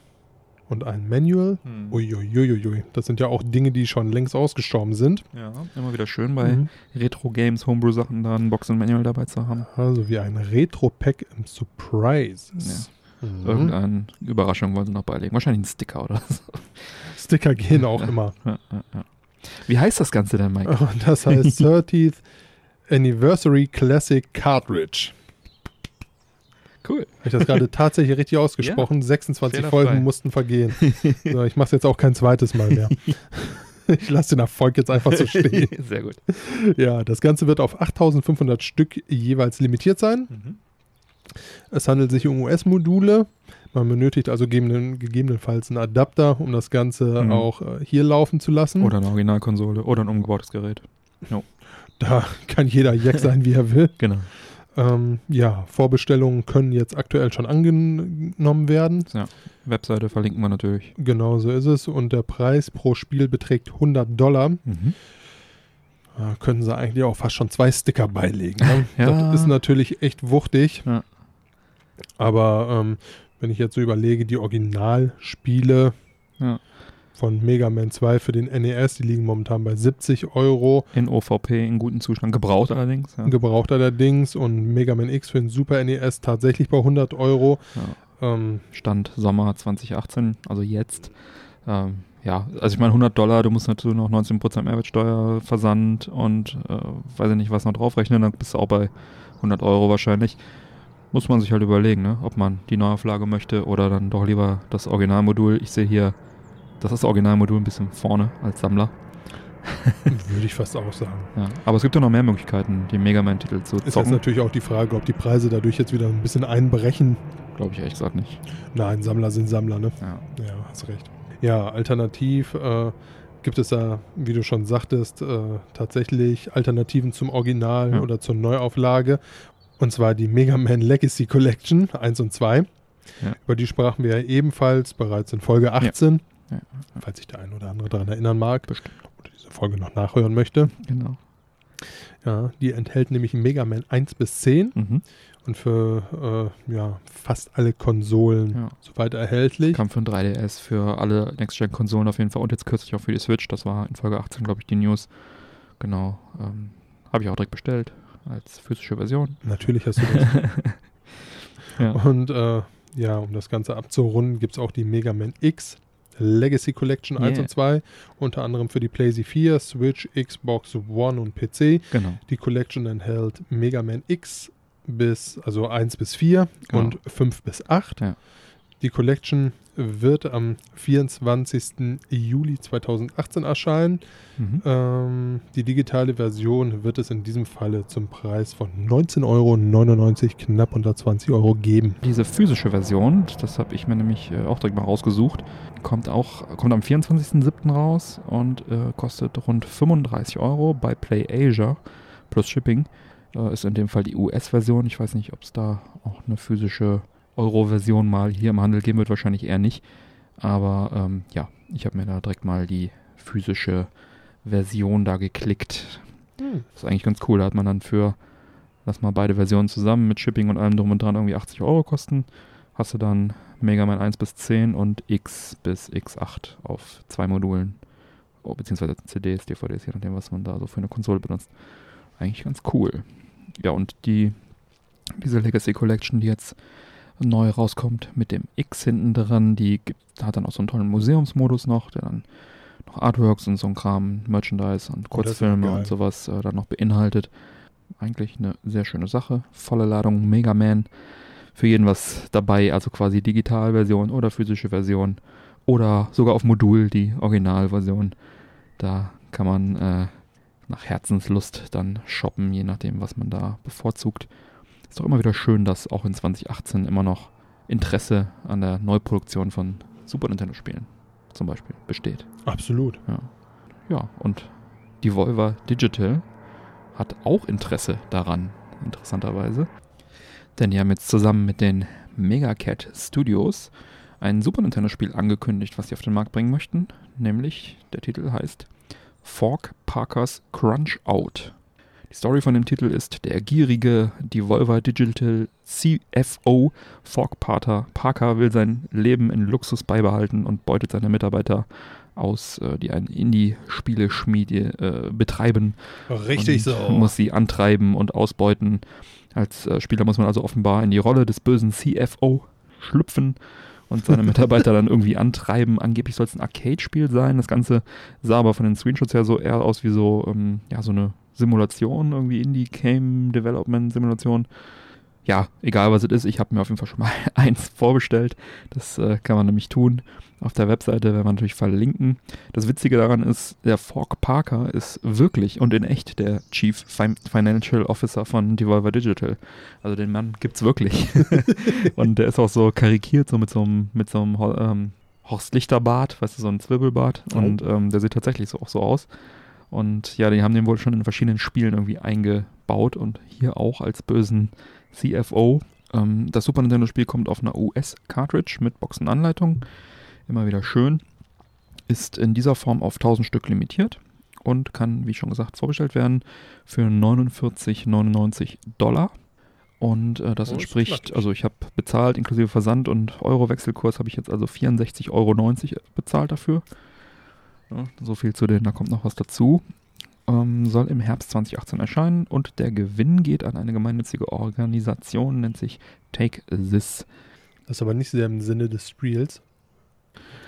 und ein Manual. Hm. Uiuiuiui, das sind ja auch Dinge, die schon längst ausgestorben sind. Ja, immer wieder schön bei Mhm. Retro-Games, Homebrew-Sachen da ein Box und Manual dabei zu haben. Also wie ein Retro-Pack im Surprises. Mhm. Irgendeine Überraschung wollen sie noch beilegen. Wahrscheinlich ein Sticker oder so. Sticker gehen auch immer. Ja, ja, ja. Wie heißt das Ganze denn, Mike? Und das heißt 30th Anniversary Classic Cartridge. Cool. Habe ich das gerade tatsächlich richtig ausgesprochen? 26 Fehlerfrei. Folgen mussten vergehen. So, ich mache es jetzt auch kein zweites Mal mehr. Ich lasse den Erfolg jetzt einfach so stehen. Sehr gut. Ja, das Ganze wird auf 8500 Stück jeweils limitiert sein. Mhm. Es handelt sich um US-Module. Man benötigt also gegeben- gegebenenfalls einen Adapter, um das Ganze Mhm. auch äh, hier laufen zu lassen. Oder eine Originalkonsole oder ein umgebautes Gerät. Da kann jeder Jack sein, wie er will. Genau. Ähm, ja, Vorbestellungen können jetzt aktuell schon angenommen werden. Webseite verlinken wir natürlich. Genau so ist es. Und der Preis pro Spiel beträgt 100 Dollar. Mhm. Da können sie eigentlich auch fast schon zwei Sticker beilegen. Ne? Ja. Das ist natürlich echt wuchtig. Ja. Aber ähm, wenn ich jetzt so überlege, die Originalspiele Ja. von Mega Man 2 für den NES, die liegen momentan bei 70 Euro. In OVP in gutem Zustand. Gebraucht allerdings. Ja. Gebraucht allerdings. Und Mega Man X für den Super NES tatsächlich bei 100 Euro. Ja. Ähm, Stand Sommer 2018, also jetzt. Ähm, ja, also ich meine 100 Dollar, du musst natürlich noch 19% Mehrwertsteuer, Versand und äh, weiß ich nicht, was noch draufrechnen, dann bist du auch bei 100 Euro wahrscheinlich. Muss man sich halt überlegen, ne? ob man die Neuauflage möchte oder dann doch lieber das Originalmodul. Ich sehe hier, das ist das Originalmodul ein bisschen vorne als Sammler. würde ich fast auch sagen. Ja. Aber es gibt ja noch mehr Möglichkeiten, die Mega Man-Titel zu Ist jetzt zocken. natürlich auch die Frage, ob die Preise dadurch jetzt wieder ein bisschen einbrechen. Glaube ich ehrlich gesagt nicht. Nein, Sammler sind Sammler, ne? Ja. Ja, hast recht. Ja, alternativ äh, gibt es da, wie du schon sagtest, äh, tatsächlich Alternativen zum Original Ja. oder zur Neuauflage. Und zwar die Mega Man Legacy Collection 1 und 2. Ja. Über die sprachen wir ja ebenfalls bereits in Folge 18. Ja. Falls sich der ein oder andere daran erinnern mag Bestimmt. oder diese Folge noch nachhören möchte. Genau. Ja, die enthält nämlich Mega Man 1 bis 10 Mhm. und für äh, ja, fast alle Konsolen Ja. soweit erhältlich. Kam für ein 3DS, für alle Next-Gen-Konsolen auf jeden Fall und jetzt kürzlich auch für die Switch. Das war in Folge 18, glaube ich, die News. Genau. Ähm, Habe ich auch direkt bestellt als physische Version. Natürlich hast du das. Ja. Und äh, ja, um das Ganze abzurunden, gibt es auch die Mega Man X Legacy Collection 1 Yeah. und 2. Unter anderem für die PlayStation 4, Switch, Xbox One und PC. Genau. Die Collection enthält Mega Man X bis, also 1 bis 4 Genau. und 5 bis 8. Ja. Die Collection wird am 24. Juli 2018 erscheinen. Mhm. Ähm, die digitale Version wird es in diesem Falle zum Preis von 19,99 Euro, knapp unter 20 Euro geben. Diese physische Version, das habe ich mir nämlich äh, auch direkt mal rausgesucht, kommt auch kommt am 24.07. raus und äh, kostet rund 35 Euro bei Play Asia plus Shipping. Äh, ist in dem Fall die US-Version. Ich weiß nicht, ob es da auch eine physische Euro-Version mal hier im Handel geben wird, wahrscheinlich eher nicht. Aber ähm, ja, ich habe mir da direkt mal die physische Version da geklickt. Das ist eigentlich ganz cool. Da hat man dann für, lass mal beide Versionen zusammen mit Shipping und allem drum und dran irgendwie 80 Euro kosten. Hast du dann Mega Man 1 bis 10 und X bis X8 auf zwei Modulen. Oh, beziehungsweise CDs, DVDs, je nachdem, was man da so für eine Konsole benutzt. Eigentlich ganz cool. Ja, und die, diese Legacy Collection, die jetzt neu rauskommt mit dem X hinten dran, die gibt, hat dann auch so einen tollen Museumsmodus noch, der dann noch Artworks und so ein Kram, Merchandise und Oh, Kurzfilme geil. und sowas äh, dann noch beinhaltet. Eigentlich eine sehr schöne Sache. Volle Ladung Mega Man. Für jeden was dabei, also quasi Digitalversion oder physische Version. Oder sogar auf Modul die Originalversion. Da kann man äh, nach Herzenslust dann shoppen, je nachdem, was man da bevorzugt. Ist doch immer wieder schön, dass auch in 2018 immer noch Interesse an der Neuproduktion von Super Nintendo-Spielen zum Beispiel besteht. Absolut. Ja. ja, und Devolver Digital hat auch Interesse daran, interessanterweise. Denn die haben jetzt zusammen mit den Megacat Studios ein Super Nintendo-Spiel angekündigt, was sie auf den Markt bringen möchten. Nämlich, der Titel heißt Fork Parkers Crunch Out. Die Story von dem Titel ist, der gierige Devolver Digital CFO Fork Parker will sein Leben in Luxus beibehalten und beutet seine Mitarbeiter aus, äh, die ein Indie-Spieleschmiede äh, betreiben. Richtig so. Muss sie antreiben und ausbeuten. Als äh, Spieler muss man also offenbar in die Rolle des bösen CFO schlüpfen und seine Mitarbeiter dann irgendwie antreiben. Angeblich soll es ein Arcade-Spiel sein. Das Ganze sah aber von den Screenshots her so eher aus wie so, ähm, ja, so eine Simulation, irgendwie Indie-Game-Development-Simulation. Ja, egal was es ist, ich habe mir auf jeden Fall schon mal eins vorbestellt. Das äh, kann man nämlich tun. Auf der Webseite werden wir natürlich verlinken. Das Witzige daran ist, der Fork Parker ist wirklich und in echt der Chief Financial Officer von Devolver Digital. Also den Mann gibt's wirklich. und der ist auch so karikiert, so mit so einem, mit so einem ähm, Horst weißt du, so ein Zwirbelbart. Oh. Und ähm, der sieht tatsächlich so auch so aus. Und ja, die haben den wohl schon in verschiedenen Spielen irgendwie eingebaut und hier auch als bösen CFO. Ähm, das Super Nintendo-Spiel kommt auf einer US-Cartridge mit Boxenanleitung. Immer wieder schön. Ist in dieser Form auf 1000 Stück limitiert und kann, wie schon gesagt, vorbestellt werden für 49,99 Dollar. Und äh, das Oh, entspricht, also ich habe bezahlt, inklusive Versand und Euro-Wechselkurs habe ich jetzt also 64,90 Euro bezahlt dafür. Ja, so viel zu den, da kommt noch was dazu. Ähm, soll im Herbst 2018 erscheinen und der Gewinn geht an eine gemeinnützige Organisation, nennt sich Take This. Das ist aber nicht sehr im Sinne des Spiels.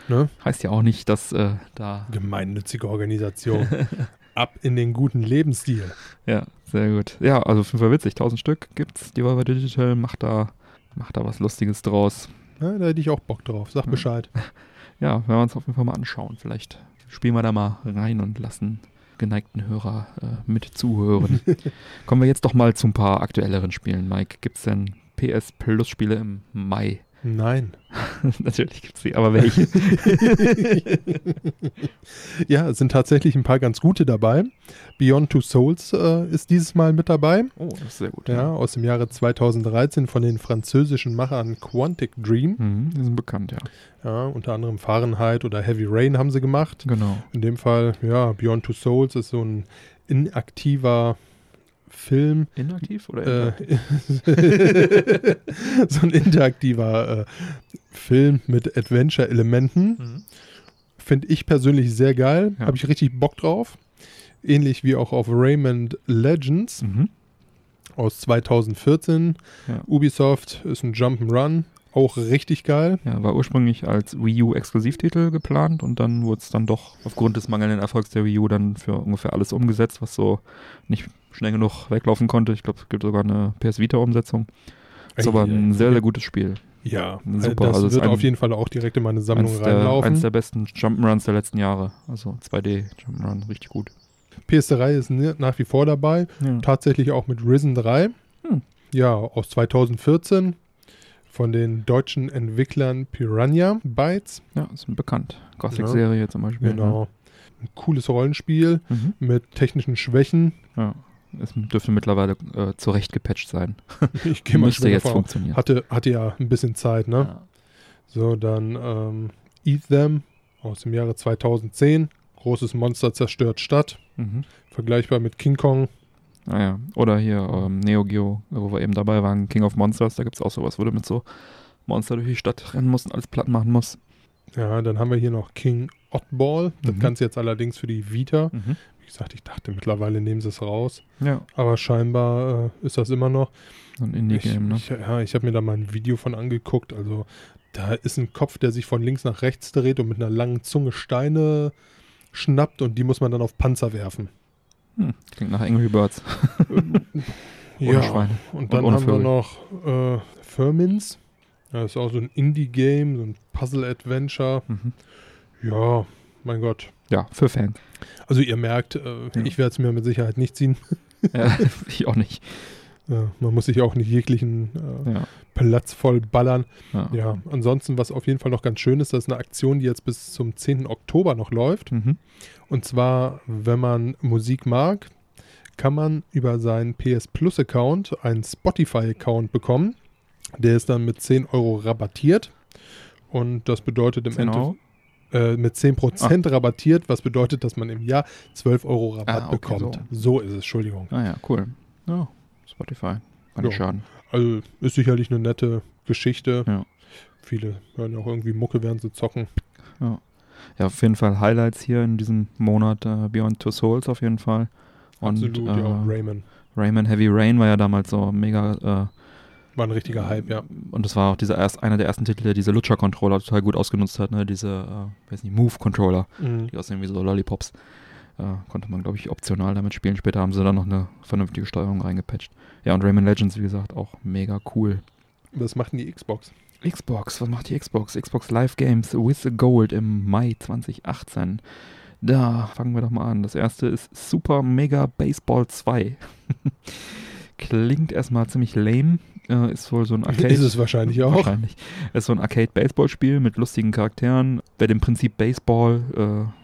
Ne? Heißt ja auch nicht, dass äh, da. Gemeinnützige Organisation. Ab in den guten Lebensstil. Ja, sehr gut. Ja, also Fall witzig. 1000 Stück gibt's. Devolver Digital macht da, macht da was Lustiges draus. Ja, da hätte ich auch Bock drauf. Sag Ja. Bescheid. Ja, werden wir uns auf jeden Fall mal anschauen. Vielleicht spielen wir da mal rein und lassen geneigten Hörer äh, mit zuhören. Kommen wir jetzt doch mal zu ein paar aktuelleren Spielen. Mike, gibt's denn PS Plus Spiele im Mai? Nein. Natürlich gibt's sie, aber welche? ja, es sind tatsächlich ein paar ganz gute dabei. Beyond Two Souls äh, ist dieses Mal mit dabei. oh, das ist sehr gut. Ja, aus dem Jahre 2013 von den französischen Machern Quantic Dream. Mhm, die sind bekannt, ja. Ja, unter anderem Fahrenheit oder Heavy Rain haben sie gemacht. Genau. In dem Fall, ja, Beyond Two Souls ist so ein inaktiver Film. Inaktiv oder Äh, so ein interaktiver äh, Film mit Adventure-Elementen. Mhm. Finde ich persönlich sehr geil. Ja. Habe ich richtig Bock drauf. Ähnlich wie auch auf Raymond Legends Mhm. aus 2014. Ja. Ubisoft ist ein Jump'n'Run. Auch richtig geil. Ja, war ursprünglich als Wii U Exklusivtitel geplant und dann wurde es dann doch aufgrund des mangelnden Erfolgs der Wii U dann für ungefähr alles umgesetzt, was so nicht schnell genug weglaufen konnte. Ich glaube, es gibt sogar eine PS Vita Umsetzung. Ist aber ein sehr, sehr gutes Spiel. Ja, Super, Das also wird ein- auf jeden Fall auch direkt in meine Sammlung Eins der, reinlaufen. eins der besten Jump'n'Runs der letzten Jahre. Also 2D Jump'n'Run, richtig gut. PS3 ist ni- nach wie vor dabei. Ja. Tatsächlich auch mit Risen 3. Hm. Ja, aus 2014 von den deutschen Entwicklern Piranha Bytes. ja, ist bekannt. Gothic-Serie zum Beispiel. Genau. Ein cooles Rollenspiel Ja. Mhm. mit technischen Schwächen. ja. Es dürfte mittlerweile äh, zurecht gepatcht sein. Ich gehe mal Müsste jetzt davon funktionieren. Hatte, hatte ja ein bisschen Zeit, ne? Ja. So, dann ähm, Eat Them aus dem Jahre 2010. Großes Monster zerstört Stadt. Mhm. Vergleichbar mit King Kong. Naja, oder hier ähm, Neo Geo, wo wir eben dabei waren, King of Monsters, da gibt es auch sowas, wo du mit so Monster durch die Stadt rennen musst und alles platt machen musst. Ja, dann haben wir hier noch King Oddball. Das Mhm. Ganze jetzt allerdings für die Vita. Wie gesagt, ich dachte mittlerweile nehmen sie es raus. Ja, Aber scheinbar äh, ist das immer noch. so ein Indie-Game, ne? ich, ja, ich habe mir da mal ein Video von angeguckt. Also da ist ein Kopf, der sich von links nach rechts dreht und mit einer langen Zunge Steine schnappt und die muss man dann auf Panzer werfen. Hm, klingt nach Angry Birds. Ohne Schweine. Und dann ohne haben wir Vögel. noch äh, Firmins. Das ist auch so ein Indie-Game, so ein Puzzle-Adventure. Mhm. Ja, mein Gott. ja, für Fans. Also ihr merkt, äh, Ja. ich werde es mir mit Sicherheit nicht ziehen. ja, ich auch nicht. Ja, man muss sich auch nicht jeglichen äh, Ja, Platz voll ballern. ja. Ja, ansonsten, was auf jeden Fall noch ganz schön ist, das ist eine Aktion, die jetzt bis zum 10. Oktober noch läuft. Mhm. Und zwar, wenn man Musik mag, kann man über seinen PS Plus Account einen Spotify Account bekommen. Der ist dann mit 10 Euro rabattiert. Und das bedeutet im 10 Endeffekt? Äh, mit 10% rabattiert, was bedeutet, dass man im Jahr 12 Euro Rabatt Ah, okay, bekommt. So. ist es, Entschuldigung. Ah ja, cool. Ja, Spotify. Kann Ja. schaden. Also ist sicherlich eine nette Geschichte. Ja. Viele hören ja auch irgendwie Mucke, während sie zocken. Ja, auf jeden Fall Highlights hier in diesem Monat. Äh, Beyond Two Souls auf jeden Fall. Und Absolut, äh, ja. Rayman. Rayman Heavy Rain war ja damals so mega. War ein richtiger Hype, ja. Und das war auch dieser erst, einer der ersten Titel, der diese Lutscher-Controller total gut ausgenutzt hat. Ne? Diese, äh, weiß nicht, Move-Controller, Mhm. die aussehen wie so Lollipops. Äh, konnte man, glaube ich, optional damit spielen. Später haben sie dann noch eine vernünftige Steuerung reingepatcht. Ja, und Rayman Legends, wie gesagt, auch mega cool. Was macht denn die Xbox? Xbox, was macht die Xbox? Xbox Live Games with the Gold im Mai 2018. Da fangen wir doch mal an. Das erste ist Super Mega Baseball 2. Klingt erstmal ziemlich lame. Äh, ist wohl so ein Arcade. Ist es wahrscheinlich auch. Wahrscheinlich. Ist so ein Arcade-Baseball-Spiel mit lustigen Charakteren. Wer dem Prinzip Baseball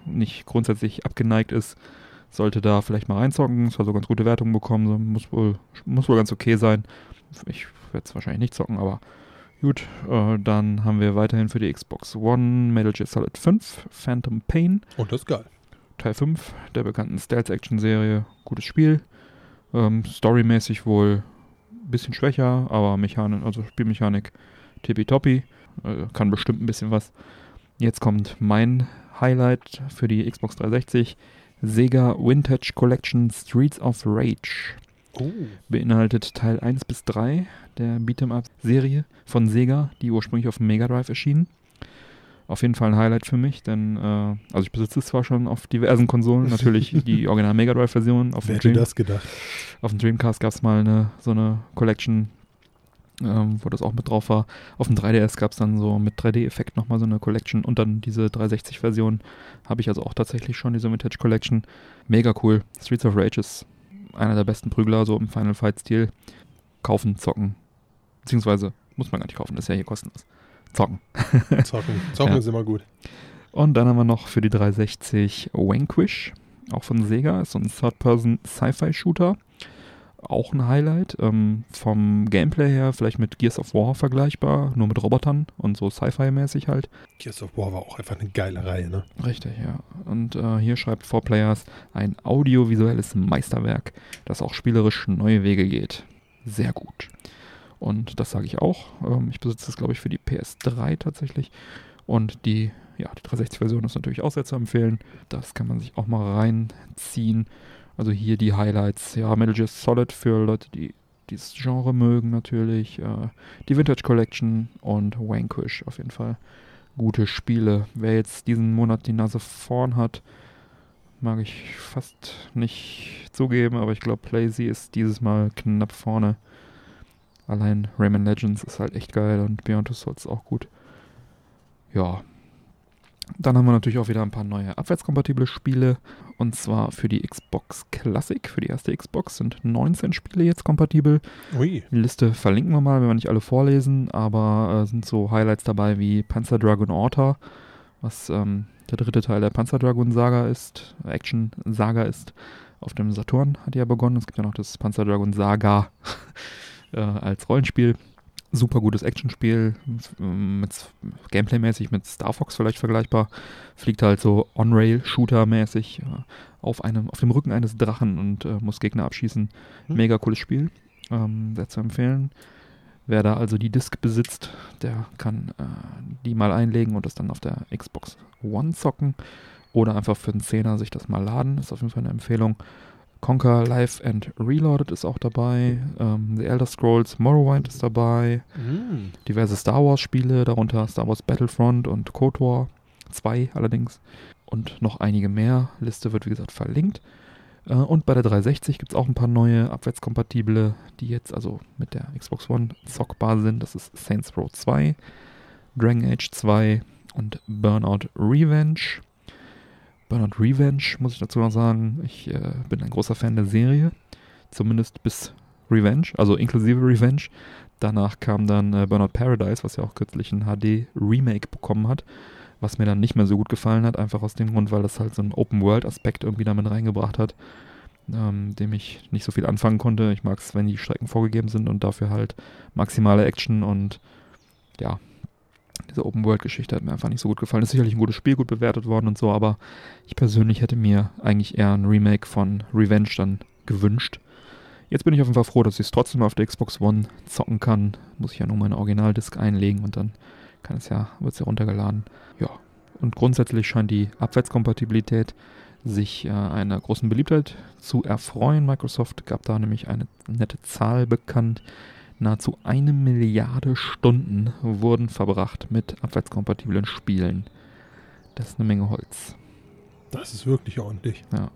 äh, nicht grundsätzlich abgeneigt ist, sollte da vielleicht mal reinzocken. Es hat so ganz gute Wertungen bekommen. So, muss, wohl, muss wohl ganz okay sein. Ich werde es wahrscheinlich nicht zocken, aber gut. Äh, dann haben wir weiterhin für die Xbox One Metal Gear Solid 5, Phantom Pain. Und das ist geil. Teil 5 der bekannten Stealth-Action-Serie. Gutes Spiel. Ähm, storymäßig wohl bisschen schwächer, aber Mechanik, also Spielmechanik tippitoppi. Äh, kann bestimmt ein bisschen was. Jetzt kommt mein Highlight für die Xbox 360. Sega Vintage Collection Streets of Rage. Oh. Beinhaltet Teil 1 bis 3 der Beat'em-up-Serie von Sega, die ursprünglich auf dem Mega Drive erschien. Auf jeden Fall ein Highlight für mich, denn äh, also ich besitze es zwar schon auf diversen Konsolen, natürlich die Original Mega Drive-Version. Auf, Wer hätte Dream- das gedacht? auf dem Dreamcast gab es mal eine, so eine Collection, ähm, wo das auch mit drauf war. Auf dem 3DS gab es dann so mit 3D-Effekt nochmal so eine Collection und dann diese 360-Version habe ich also auch tatsächlich schon, diese Vintage Collection. Mega cool. Streets of Rage ist einer der besten Prügler, so im Final Fight-Stil. Kaufen, zocken. Beziehungsweise muss man gar nicht kaufen, ist ja hier kostenlos. Zocken. Zocken. Zocken Ja. ist immer gut. Und dann haben wir noch für die 360 Vanquish, auch von Sega, ist so ein Third-Person-Sci-Fi-Shooter. Auch ein Highlight. Ähm, vom Gameplay her vielleicht mit Gears of War vergleichbar, nur mit Robotern und so Sci-Fi-mäßig halt. Gears of War war auch einfach eine geile Reihe, ne? Richtig, ja. Und äh, hier schreibt 4Players ein audiovisuelles Meisterwerk, das auch spielerisch neue Wege geht. Sehr gut. Und das sage ich auch. Ähm, ich besitze es, glaube ich, für die PS3 tatsächlich. Und die, ja, die 360-Version ist natürlich auch sehr zu empfehlen. Das kann man sich auch mal reinziehen. Also hier die Highlights. Ja, Metal Gear Solid für Leute, die dieses Genre mögen natürlich. Äh, die Vintage Collection und Vanquish auf jeden Fall gute Spiele. Wer jetzt diesen Monat die Nase vorn hat, mag ich fast nicht zugeben, aber ich glaube, Playsy ist dieses Mal knapp vorne. Allein Rayman Legends ist halt echt geil und Beyond Two Souls auch gut. Ja. Dann haben wir natürlich auch wieder ein paar neue abwärtskompatible Spiele. Und zwar für die Xbox Classic, für die erste Xbox sind 19 Spiele jetzt kompatibel. Ui. Die Liste verlinken wir mal, wenn wir nicht alle vorlesen, aber äh, sind so Highlights dabei wie Panzer Dragon Orta, was ähm, der dritte Teil der Panzer Dragon Saga ist, Action Saga ist. Auf dem Saturn hat die ja begonnen. Es gibt ja noch das Panzer Dragon Saga äh, als Rollenspiel. Super gutes Actionspiel, ähm, mit Gameplay-mäßig mit Star Fox vielleicht vergleichbar. Fliegt halt so On-Rail-Shooter-mäßig äh, auf, einem, auf dem Rücken eines Drachen und äh, muss Gegner abschießen. Hm. Mega cooles Spiel. Ähm, sehr zu empfehlen. Wer da also die Disc besitzt, der kann äh, die mal einlegen und das dann auf der Xbox One zocken. Oder einfach für einen Zehner sich das mal laden. Ist auf jeden Fall eine Empfehlung. Conquer Live and Reloaded ist auch dabei. Ähm, The Elder Scrolls Morrowind ist dabei. Mm. Diverse Star Wars Spiele, darunter Star Wars Battlefront und KOTOR 2 allerdings. Und noch einige mehr. Liste wird wie gesagt verlinkt. Äh, Und bei der 360 gibt es auch ein paar neue abwärtskompatible, die jetzt also mit der Xbox One zockbar sind. Das ist Saints Row 2, Dragon Age 2 und Burnout Revenge. Burnout Revenge, muss ich dazu noch sagen. Ich äh, bin ein großer Fan der Serie. Zumindest bis Revenge, also inklusive Revenge. Danach kam dann äh, Burnout Paradise, was ja auch kürzlich ein HD-Remake bekommen hat, was mir dann nicht mehr so gut gefallen hat, einfach aus dem Grund, weil das halt so einen Open-World-Aspekt irgendwie damit reingebracht hat, ähm, dem ich nicht so viel anfangen konnte. Ich mag es, wenn die Strecken vorgegeben sind und dafür halt maximale Action und ja, diese Open-World-Geschichte hat mir einfach nicht so gut gefallen. Ist sicherlich ein gutes Spiel, gut bewertet worden und so, aber ich persönlich hätte mir eigentlich eher ein Remake von Revenge dann gewünscht. Jetzt bin ich auf jeden Fall froh, dass ich es trotzdem auf der Xbox One zocken kann. Muss ich ja nur meine Originaldisk einlegen und dann kann es ja, wird es ja runtergeladen. Ja. Und grundsätzlich scheint die Abwärtskompatibilität sich äh, einer großen Beliebtheit zu erfreuen. Microsoft gab da nämlich eine nette Zahl bekannt. Nahezu eine Milliarde Stunden wurden verbracht mit abwärtskompatiblen Spielen. Das ist eine Menge Holz. Das ist wirklich ordentlich. Ja.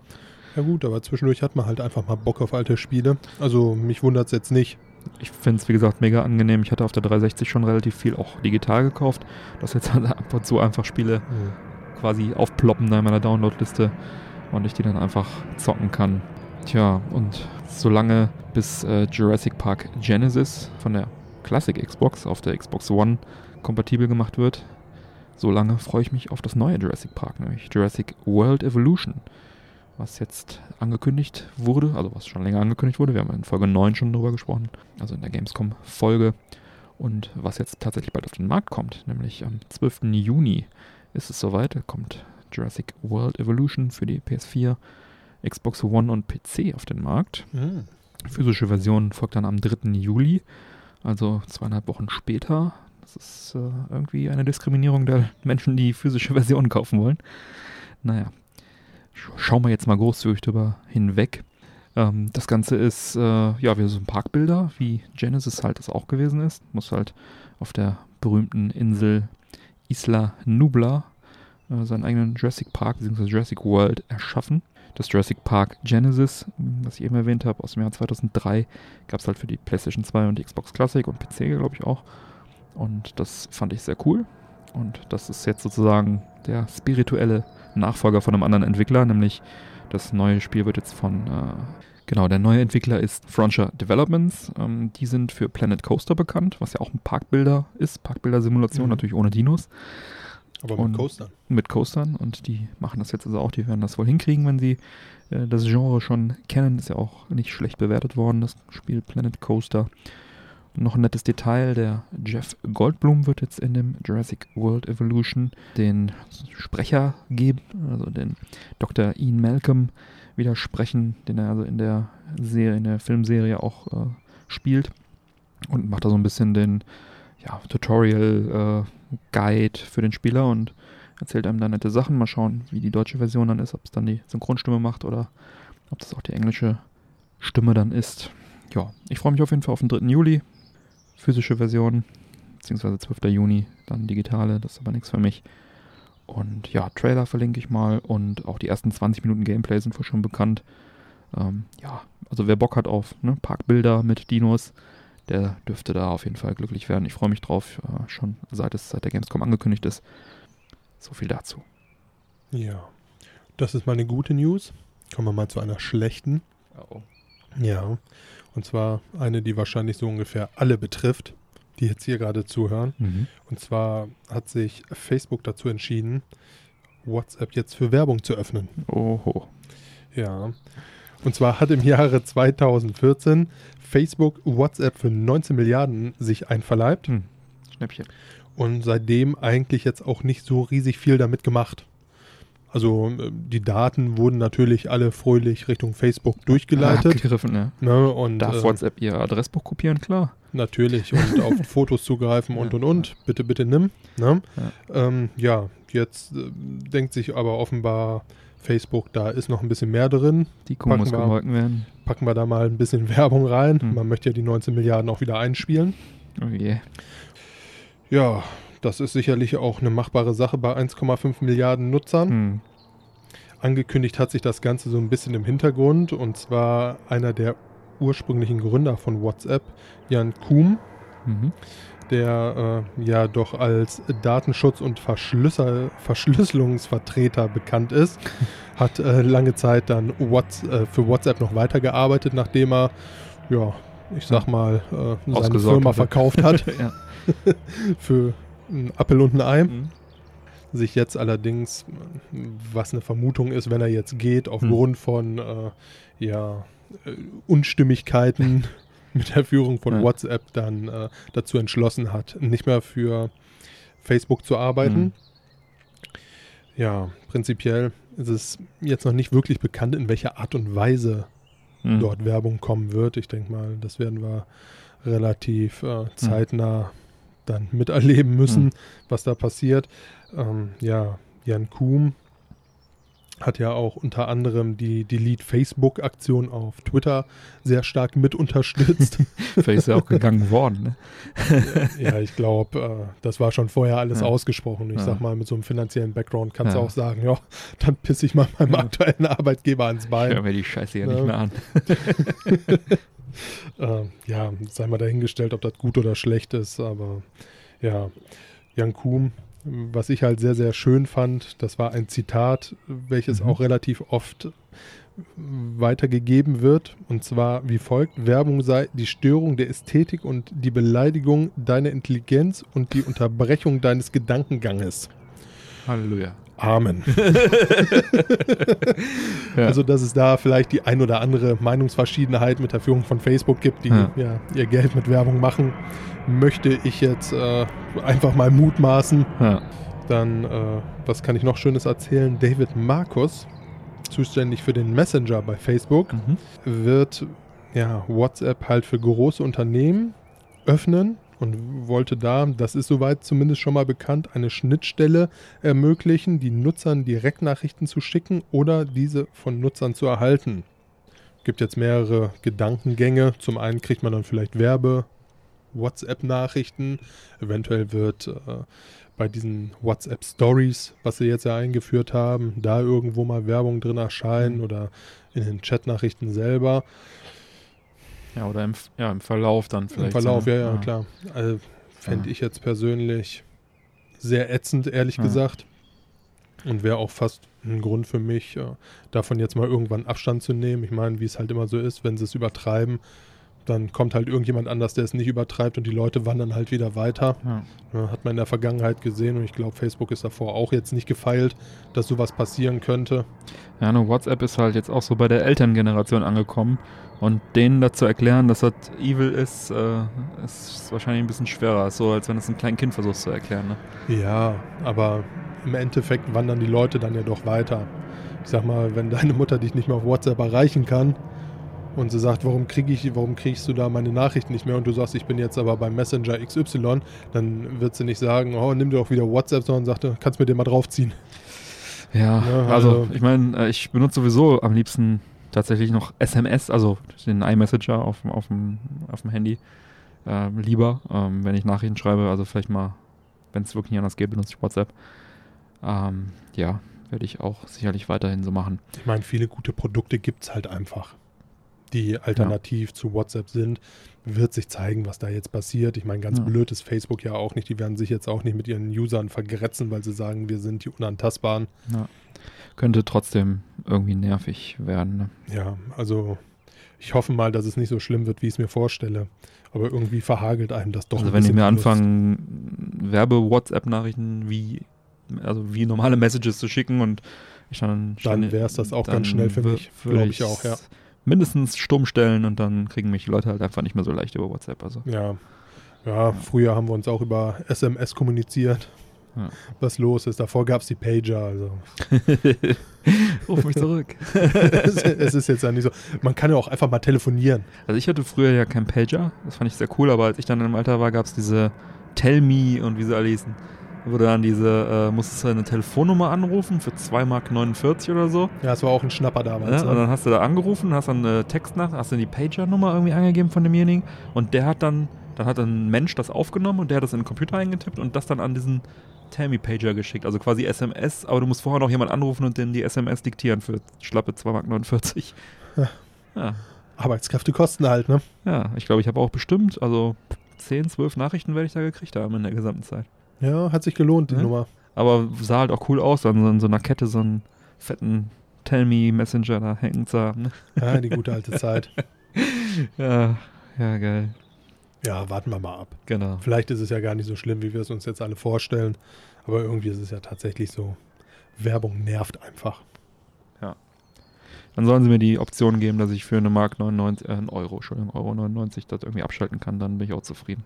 Ja gut, aber zwischendurch hat man halt einfach mal Bock auf alte Spiele. Also mich wundert es jetzt nicht. Ich finde es, wie gesagt, mega angenehm. Ich hatte auf der 360 schon relativ viel auch digital gekauft, dass jetzt halt ab und zu einfach Spiele Mhm. quasi aufploppen da in meiner Downloadliste und ich die dann einfach zocken kann. Tja, und solange bis äh, Jurassic Park Genesis von der Classic Xbox auf der Xbox One kompatibel gemacht wird, solange freue ich mich auf das neue Jurassic Park, nämlich Jurassic World Evolution, was jetzt angekündigt wurde, also was schon länger angekündigt wurde. Wir haben in Folge 9 schon drüber gesprochen, also in der Gamescom-Folge. Und was jetzt tatsächlich bald auf den Markt kommt, nämlich am 12. Juni ist es soweit. Kommt Jurassic World Evolution für die PS4, Xbox One und PC auf den Markt. Mhm. Physische Version folgt dann am 3. Juli, also zweieinhalb Wochen später. Das ist äh, irgendwie eine Diskriminierung der Menschen, die physische Versionen kaufen wollen. Naja, sch schauen wir jetzt mal großzügig drüber hinweg. Ähm, das Ganze ist, äh, ja, wie so ein Parkbilder, wie Genesis halt das auch gewesen ist. Muss halt auf der berühmten Insel Isla Nubla äh, seinen eigenen Jurassic Park bzw. Jurassic World erschaffen. Das Jurassic Park Genesis, was ich eben erwähnt habe, aus dem Jahr 2003, gab es halt für die PlayStation 2 und die Xbox Classic und PC, glaube ich, auch. Und das fand ich sehr cool. Und das ist jetzt sozusagen der spirituelle Nachfolger von einem anderen Entwickler, nämlich das neue Spiel wird jetzt von, äh, genau, der neue Entwickler ist Frontier Developments. Ähm, die sind für Planet Coaster bekannt, was ja auch ein Parkbilder ist, Parkbilder-Simulation, Mhm. natürlich ohne Dinos Aber mit Coastern. mit Coastern und die machen das jetzt also auch. Die werden das wohl hinkriegen, wenn sie äh, das Genre schon kennen. Ist ja auch nicht schlecht bewertet worden, das Spiel Planet Coaster. Und noch ein nettes Detail: der Jeff Goldblum wird jetzt in dem Jurassic World Evolution den Sprecher geben, also den Dr. Ian Malcolm wieder sprechen, den er also in der Serie, in der Filmserie auch äh, spielt. Und macht da so ein bisschen den ja, Tutorial äh, Guide für den Spieler und erzählt einem da nette Sachen. Mal schauen, wie die deutsche Version dann ist, ob es dann die Synchronstimme macht oder ob das auch die englische Stimme dann ist. Ja, ich freue mich auf jeden Fall auf den 3. Juli. Physische Version, beziehungsweise 12. Juni, dann digitale, das ist aber nichts für mich. Und ja, Trailer verlinke ich mal und auch die ersten 20 Minuten Gameplay sind wohl schon bekannt. Ähm, ja, also wer Bock hat auf ne, Parkbilder mit Dinos, der dürfte da auf jeden Fall glücklich werden. Ich freue mich drauf, äh, schon seit es seit der Gamescom angekündigt ist. So viel dazu. Ja. Das ist mal eine gute News. Kommen wir mal zu einer schlechten. Oh. Ja. Und zwar eine, die wahrscheinlich so ungefähr alle betrifft, die jetzt hier gerade zuhören. Mhm. Und zwar hat sich Facebook dazu entschieden, WhatsApp jetzt für Werbung zu öffnen. Oho. Ja. Und zwar hat im Jahre 2014 Facebook WhatsApp für 19 Milliarden sich einverleibt Hm. Schnäppchen. und seitdem eigentlich jetzt auch nicht so riesig viel damit gemacht. Also äh, die Daten wurden natürlich alle fröhlich Richtung Facebook durchgeleitet. Abgegriffen, ja. Ne, und Darf äh, WhatsApp ihr Adressbuch kopieren? Klar. natürlich und auf Fotos zugreifen und und und. Bitte, bitte nimm. Ne? Ja. Ähm, ja, jetzt äh, denkt sich aber offenbar Facebook, da ist noch ein bisschen mehr drin. Die Kuh Packen muss wir- gemolken werden. Packen wir da mal ein bisschen Werbung rein. Hm. Man möchte ja die 19 Milliarden auch wieder einspielen. Oh je. Ja, das ist sicherlich auch eine machbare Sache bei 1,5 Milliarden Nutzern. Hm. Angekündigt hat sich das Ganze so ein bisschen im Hintergrund und zwar einer der ursprünglichen Gründer von WhatsApp, Jan Kuhn, Mhm. Der äh, ja doch als Datenschutz- und Verschlüssel Verschlüsselungsvertreter bekannt ist, hat äh, lange Zeit dann What's, äh, für WhatsApp noch weitergearbeitet, nachdem er, ja, ich sag mal, äh, seine Ausgesorgt Firma hatte. verkauft hat für einen Appel und ein Ei. Mhm. Sich jetzt allerdings, was eine Vermutung ist, wenn er jetzt geht, aufgrund von äh, ja, äh, Unstimmigkeiten mit der Führung von Ja. WhatsApp dann äh, dazu entschlossen hat, nicht mehr für Facebook zu arbeiten. Mhm. Ja, prinzipiell ist es jetzt noch nicht wirklich bekannt, in welcher Art und Weise Mhm. dort Werbung kommen wird. Ich denke mal, das werden wir relativ äh, zeitnah dann miterleben müssen, Mhm. was da passiert. Ähm, ja, Jan Kuhn hat ja auch unter anderem die Delete Facebook-Aktion auf Twitter sehr stark mit unterstützt. Vielleicht ist er auch gegangen worden. Ne? ja, ich glaube, äh, das war schon vorher alles Ja. ausgesprochen. Ich Ja. sag mal, mit so einem finanziellen Background kannst du Ja. auch sagen, ja, dann pisse ich mal meinem aktuellen Arbeitgeber ans Ich Bein. höre mir die Scheiße ja Ja. nicht mehr an. äh, ja, sei mal dahingestellt, ob das gut oder schlecht ist, aber ja, Jan Kuhn, was ich halt sehr, sehr schön fand, das war ein Zitat, welches Mhm. auch relativ oft weitergegeben wird, und zwar wie folgt, Werbung sei die Störung der Ästhetik und die Beleidigung deiner Intelligenz und die Unterbrechung deines Gedankenganges. Halleluja. Amen. Ja. Also, dass es da vielleicht die ein oder andere Meinungsverschiedenheit mit der Führung von Facebook gibt, die Ja. ja. ihr Geld mit Werbung machen, möchte ich jetzt äh, einfach mal mutmaßen. Dann, äh, was kann ich noch Schönes erzählen? David Markus, zuständig für den Messenger bei Facebook, Mhm. wird ja, WhatsApp halt für große Unternehmen öffnen und wollte da, das ist soweit zumindest schon mal bekannt, eine Schnittstelle ermöglichen, die Nutzern Direktnachrichten zu schicken oder diese von Nutzern zu erhalten. Gibt jetzt mehrere Gedankengänge. Zum einen kriegt man dann vielleicht Werbe, WhatsApp-Nachrichten. Eventuell wird äh, bei diesen WhatsApp Stories, was sie jetzt ja eingeführt haben, da irgendwo mal Werbung drin erscheinen oder in den Chatnachrichten selber. Ja, oder im, ja, im Verlauf dann vielleicht. Im Verlauf, so, ja, ne? ja, klar. Also, Fände Ja. ich jetzt persönlich sehr ätzend, ehrlich Ja. gesagt. Und wäre auch fast ein Grund für mich, äh, davon jetzt mal irgendwann Abstand zu nehmen. Ich meine, wie es halt immer so ist, wenn sie es übertreiben, dann kommt halt irgendjemand anders, der es nicht übertreibt und die Leute wandern halt wieder weiter. Ja. Ja, hat man in der Vergangenheit gesehen und ich glaube, Facebook ist davor auch jetzt nicht gefeilt, dass sowas passieren könnte. Ja, nur WhatsApp ist halt jetzt auch so bei der Elterngeneration angekommen. Und denen dazu erklären, dass das evil ist, äh, ist wahrscheinlich ein bisschen schwerer. So, als wenn es einem kleinen Kind versuchst zu erklären. Ne? Ja, aber im Endeffekt wandern die Leute dann ja doch weiter. Ich sag mal, wenn deine Mutter dich nicht mehr auf WhatsApp erreichen kann und sie sagt, warum kriege ich, warum kriegst du da meine Nachrichten nicht mehr und du sagst, ich bin jetzt aber beim Messenger XY, dann wird sie nicht sagen, oh, nimm dir doch wieder WhatsApp, sondern sagt, du kannst mir den mal draufziehen. Ja, Ja, also also- ich meine, äh, ich benutze sowieso am liebsten tatsächlich noch SMS, also den iMessenger auf, dem- auf, dem, auf dem Handy. Äh, lieber, ähm, wenn ich Nachrichten schreibe, also vielleicht mal, wenn es wirklich nicht anders geht, benutze ich WhatsApp. Ähm, ja, werde ich auch sicherlich weiterhin so machen. Ich meine, viele gute Produkte gibt es halt einfach, die alternativ zu WhatsApp sind. Wird sich zeigen, was da jetzt passiert. Ich meine, ganz Ja. blöd ist Facebook ja auch nicht. Die werden sich jetzt auch nicht mit ihren Usern vergrätzen, weil sie sagen, wir sind die Unantastbaren. Ja. Könnte trotzdem irgendwie nervig werden. Ne? Ja, also ich hoffe mal, dass es nicht so schlimm wird, wie ich es mir vorstelle. Aber irgendwie verhagelt einem das doch. also wenn die mir anfangen, Werbe-WhatsApp-Nachrichten wie, also wie normale Messages zu schicken und ich dann... Dann wäre es das auch ganz schnell für mich, glaube ich auch, ja. Mindestens stumm stellen und dann kriegen mich die Leute halt einfach nicht mehr so leicht über WhatsApp. Also Ja. Ja, früher haben wir uns auch über SMS kommuniziert, Ja. was los ist. Davor gab es die Pager. Also Ruf mich zurück. es, es ist jetzt ja nicht so. Man kann ja auch einfach mal telefonieren. Also ich hatte früher ja keinen Pager, das fand ich sehr cool, aber als ich dann im Alter war, gab es diese Tell Me und wie sie alle hießen. Wurde dann diese, äh, musstest du eine Telefonnummer anrufen für 2,49 Mark oder so. Ja, es war auch ein Schnapper damals. Ja, und ne? dann hast du da angerufen, hast dann eine Textnach, hast dann die Pager-Nummer irgendwie angegeben von demjenigen und der hat dann, dann hat ein Mensch das aufgenommen und der hat das in den Computer eingetippt und das dann an diesen Me Pager geschickt. Also quasi SMS, aber du musst vorher noch jemand anrufen und den die SMS diktieren für schlappe 2,49 Ja. Mark. Ja. Arbeitskräfte kosten halt, ne? Ja, ich glaube, ich habe auch bestimmt, also 10, 12 Nachrichten werde ich da gekriegt haben in der gesamten Zeit. Ja, hat sich gelohnt, die Ja. Nummer. Aber sah halt auch cool aus, an so, an so einer Kette so einen fetten Tell Me Messenger da hängen zu haben. Ne? Ja, die gute alte Zeit. Ja, ja, geil. Ja, warten wir mal ab. Genau. Vielleicht ist es ja gar nicht so schlimm, wie wir es uns jetzt alle vorstellen. Aber irgendwie ist es ja tatsächlich so. Werbung nervt einfach. Dann sollen sie mir die Option geben, dass ich für eine Mark 99, äh, einen Euro, Entschuldigung, Euro 99 das irgendwie abschalten kann, dann bin ich auch zufrieden.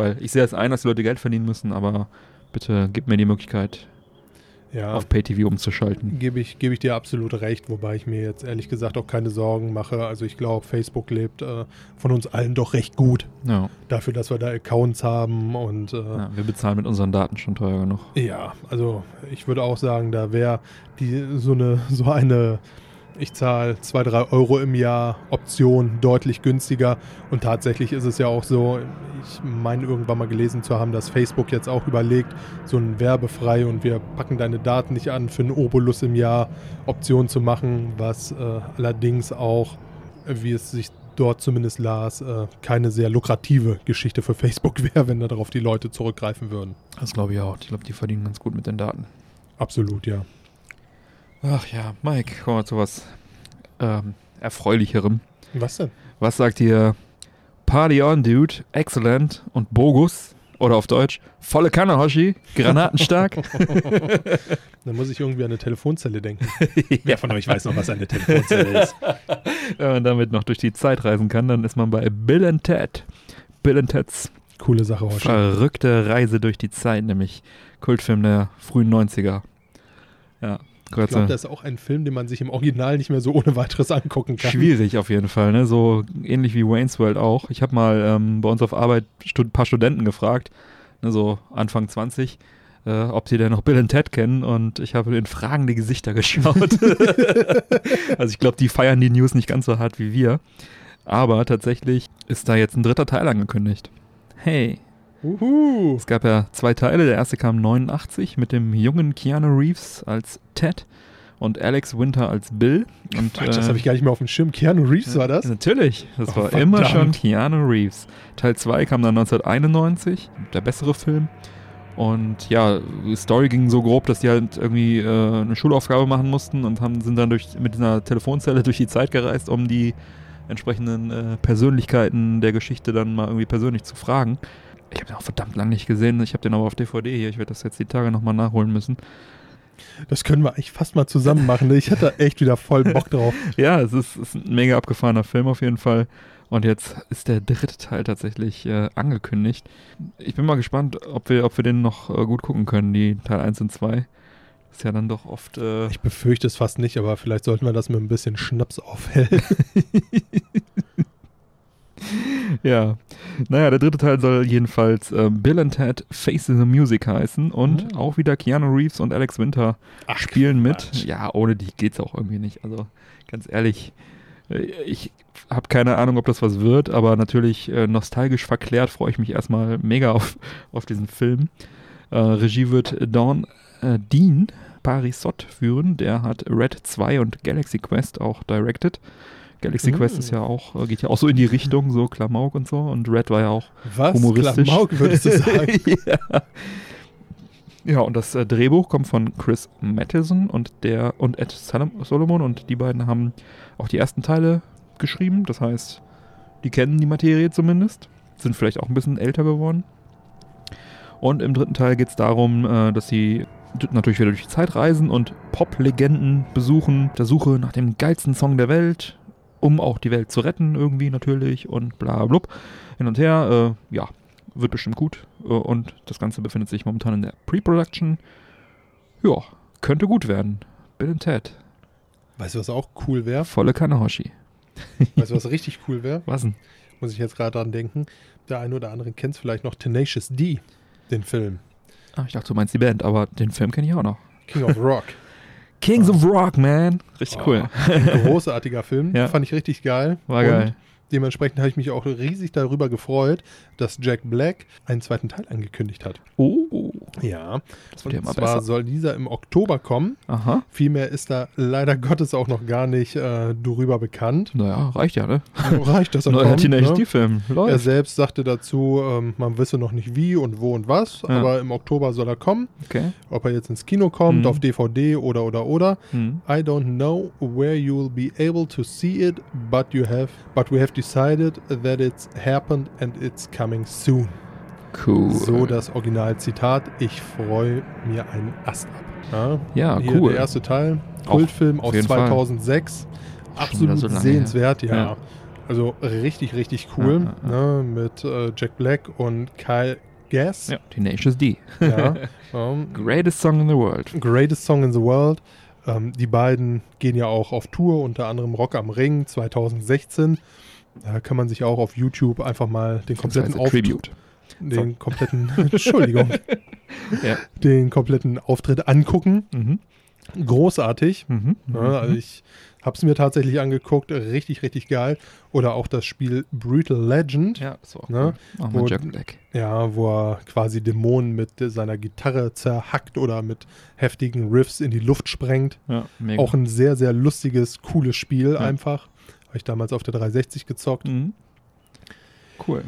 Weil ich sehe es ein, dass die Leute Geld verdienen müssen, aber bitte gib mir die Möglichkeit, Ja, auf Pay-TV umzuschalten. gebe ich, gebe ich dir absolut recht, wobei ich mir jetzt ehrlich gesagt auch keine Sorgen mache. Also ich glaube, Facebook lebt äh, von uns allen doch recht gut. Ja, Dafür, dass wir da Accounts haben und äh, ja, wir bezahlen mit unseren Daten schon teuer genug. Ja, also ich würde auch sagen, da wäre die so eine so eine ich zahle 2, 3 Euro im Jahr Option deutlich günstiger und tatsächlich ist es ja auch so, ich meine irgendwann mal gelesen zu haben, dass Facebook jetzt auch überlegt, so ein werbefrei und wir packen deine Daten nicht an für einen Obolus im Jahr Option zu machen, was äh, allerdings auch, wie es sich dort zumindest las, äh, keine sehr lukrative Geschichte für Facebook wäre, wenn darauf die Leute zurückgreifen würden. Das glaube ich auch. Ich glaube, die verdienen ganz gut mit den Daten. Absolut, ja. Ach ja, Mike, kommen wir zu was ähm, Erfreulicherem. Was denn? Was sagt ihr Party on, Dude, Excellent und Bogus? Oder auf Deutsch, volle Kanne, Hoshi, granatenstark. Da muss ich irgendwie an eine Telefonzelle denken. Wer von euch weiß noch, was eine Telefonzelle ist? Wenn man damit noch durch die Zeit reisen kann, dann ist man bei Bill and Ted. Bill and Ted's Coole Sache, Hoshi. verrückte Reise durch die Zeit, nämlich Kultfilm der frühen 90er. Ja, Ich glaube, das ist auch ein Film, den man sich im Original nicht mehr so ohne weiteres angucken kann. Schwierig auf jeden Fall, ne? So ähnlich wie Wayne's World auch. Ich habe mal ähm, bei uns auf Arbeit ein paar Studenten gefragt, ne, so Anfang 20, äh, ob sie denn noch Bill und Ted kennen und ich habe in fragende Gesichter geschaut. also ich glaube, die feiern die News nicht ganz so hart wie wir. Aber tatsächlich ist da jetzt ein dritter Teil angekündigt. Hey, Uhu. es gab ja zwei Teile. Der erste kam 89 mit dem jungen Keanu Reeves als Ted und Alex Winter als Bill. Und, Quatsch, das äh, habe ich gar nicht mehr auf dem Schirm. Keanu Reeves war das? Natürlich, das Oh, war immer schon verdammt. Keanu Reeves. Teil 2 kam dann 1991, der bessere Film. Und ja, die Story ging so grob, dass die halt irgendwie äh, eine Schulaufgabe machen mussten und haben, sind dann durch, mit einer Telefonzelle durch die Zeit gereist, um die entsprechenden äh, Persönlichkeiten der Geschichte dann mal irgendwie persönlich zu fragen. Ich habe den auch verdammt lang nicht gesehen. Ich habe den aber auf DVD hier. Ich werde das jetzt die Tage nochmal nachholen müssen. Das können wir eigentlich fast mal zusammen machen. ne? Ich hatte echt wieder voll Bock drauf. Ja, es ist, ist ein mega abgefahrener Film auf jeden Fall. Und jetzt ist der dritte Teil tatsächlich äh, angekündigt. Ich bin mal gespannt, ob wir, ob wir den noch äh, gut gucken können, die Teil 1 und 2. Ist ja dann doch oft. Äh, Ich befürchte es fast nicht, aber vielleicht sollten wir das mit ein bisschen Schnaps aufhellen. ja. Naja, der dritte Teil soll jedenfalls äh, Bill and Ted Face the Music heißen und Oh. auch wieder Keanu Reeves und Alex Winter Ach, spielen mit. Quatsch. Ja, ohne die geht's auch irgendwie nicht. Also ganz ehrlich, äh, ich habe keine Ahnung, ob das was wird, aber natürlich äh, nostalgisch verklärt freue ich mich erstmal mega auf, auf diesen Film. Äh, Regie wird Dawn äh, Dean Parisot führen. Der hat Red 2 und Galaxy Quest auch directed. Galaxy Mm. Quest ist ja auch, äh, geht ja auch so in die Richtung, so Klamauk und so. Und Red war ja auch Was? humoristisch. Klamauk, würdest du sagen? ja. ja, und das äh, Drehbuch kommt von Chris Matheson und der und Ed Solomon und die beiden haben auch die ersten Teile geschrieben. Das heißt, die kennen die Materie zumindest, sind vielleicht auch ein bisschen älter geworden. Und im dritten Teil geht es darum, äh, dass sie natürlich wieder durch die Zeit reisen und Pop-Legenden besuchen, der Suche nach dem geilsten Song der Welt, um auch die Welt zu retten irgendwie natürlich und bla blub. Hin und her, äh, ja, wird bestimmt gut. Äh, und das Ganze befindet sich momentan in der Pre-Production. Ja, könnte gut werden. Bill und Ted. Weißt du, was auch cool wäre? Volle Kanne Hoshi. Weißt du, was richtig cool wäre? Was denn? Muss ich jetzt gerade dran denken. Der eine oder andere kennt vielleicht noch Tenacious D, den Film. Ah, ich dachte, du meinst die Band, aber den Film kenne ich auch noch. King of Rock. Kings of Rock, man. Richtig cool. Oh, ein großartiger Film. Ja. Fand ich richtig geil. War Und geil. Dementsprechend habe ich mich auch riesig darüber gefreut, dass Jack Black einen zweiten Teil angekündigt hat. Oh, Ja, Das wird ja und immer zwar besser. soll dieser im Oktober kommen. Aha. Vielmehr ist da leider Gottes auch noch gar nicht äh, darüber bekannt. Naja, reicht ja, ne? Reicht das Neuer Teenage ne? D-Film. Er Läuft. selbst sagte dazu, ähm, man wisse noch nicht wie und wo und was, Ja. aber im Oktober soll er kommen. Okay. Ob er jetzt ins Kino kommt, Mhm. auf DVD oder oder oder. Hm. I don't know where you'll be able to see it, but you have, but we have decided that it's happened and it's coming soon. Cool. So das Originalzitat. Ich freue mir einen Ast ab. Ja, Ja, Hier cool. der erste Teil, Kultfilm aus jeden Fall. 2006. wieder Absolut so sehenswert, ja. Ja. Also richtig, richtig cool. Ne, mit äh, Jack Black und Kyle Gass. Ja, Tenacious D. Ja. ähm, Greatest Song in the World. Greatest Song in the World. Ähm, die beiden gehen ja auch auf Tour, unter anderem Rock am Ring 2016. Da kann man sich auch auf YouTube einfach mal den kompletten Das heißt Auftritt, Den kompletten, Entschuldigung, Ja. den kompletten Auftritt angucken. Mhm. Großartig. Mhm. Ne? Also ich habe es mir tatsächlich angeguckt, richtig, richtig geil. Oder auch das Spiel Brutal Legend, ja, ja, auch Ne? cool. Wo- Black. wo er quasi Dämonen mit seiner Gitarre zerhackt oder mit heftigen Riffs in die Luft sprengt. Ja. Auch ein sehr, sehr lustiges, cooles Spiel Ja. einfach. Habe ich damals auf der 360 gezockt. Mhm. Cool.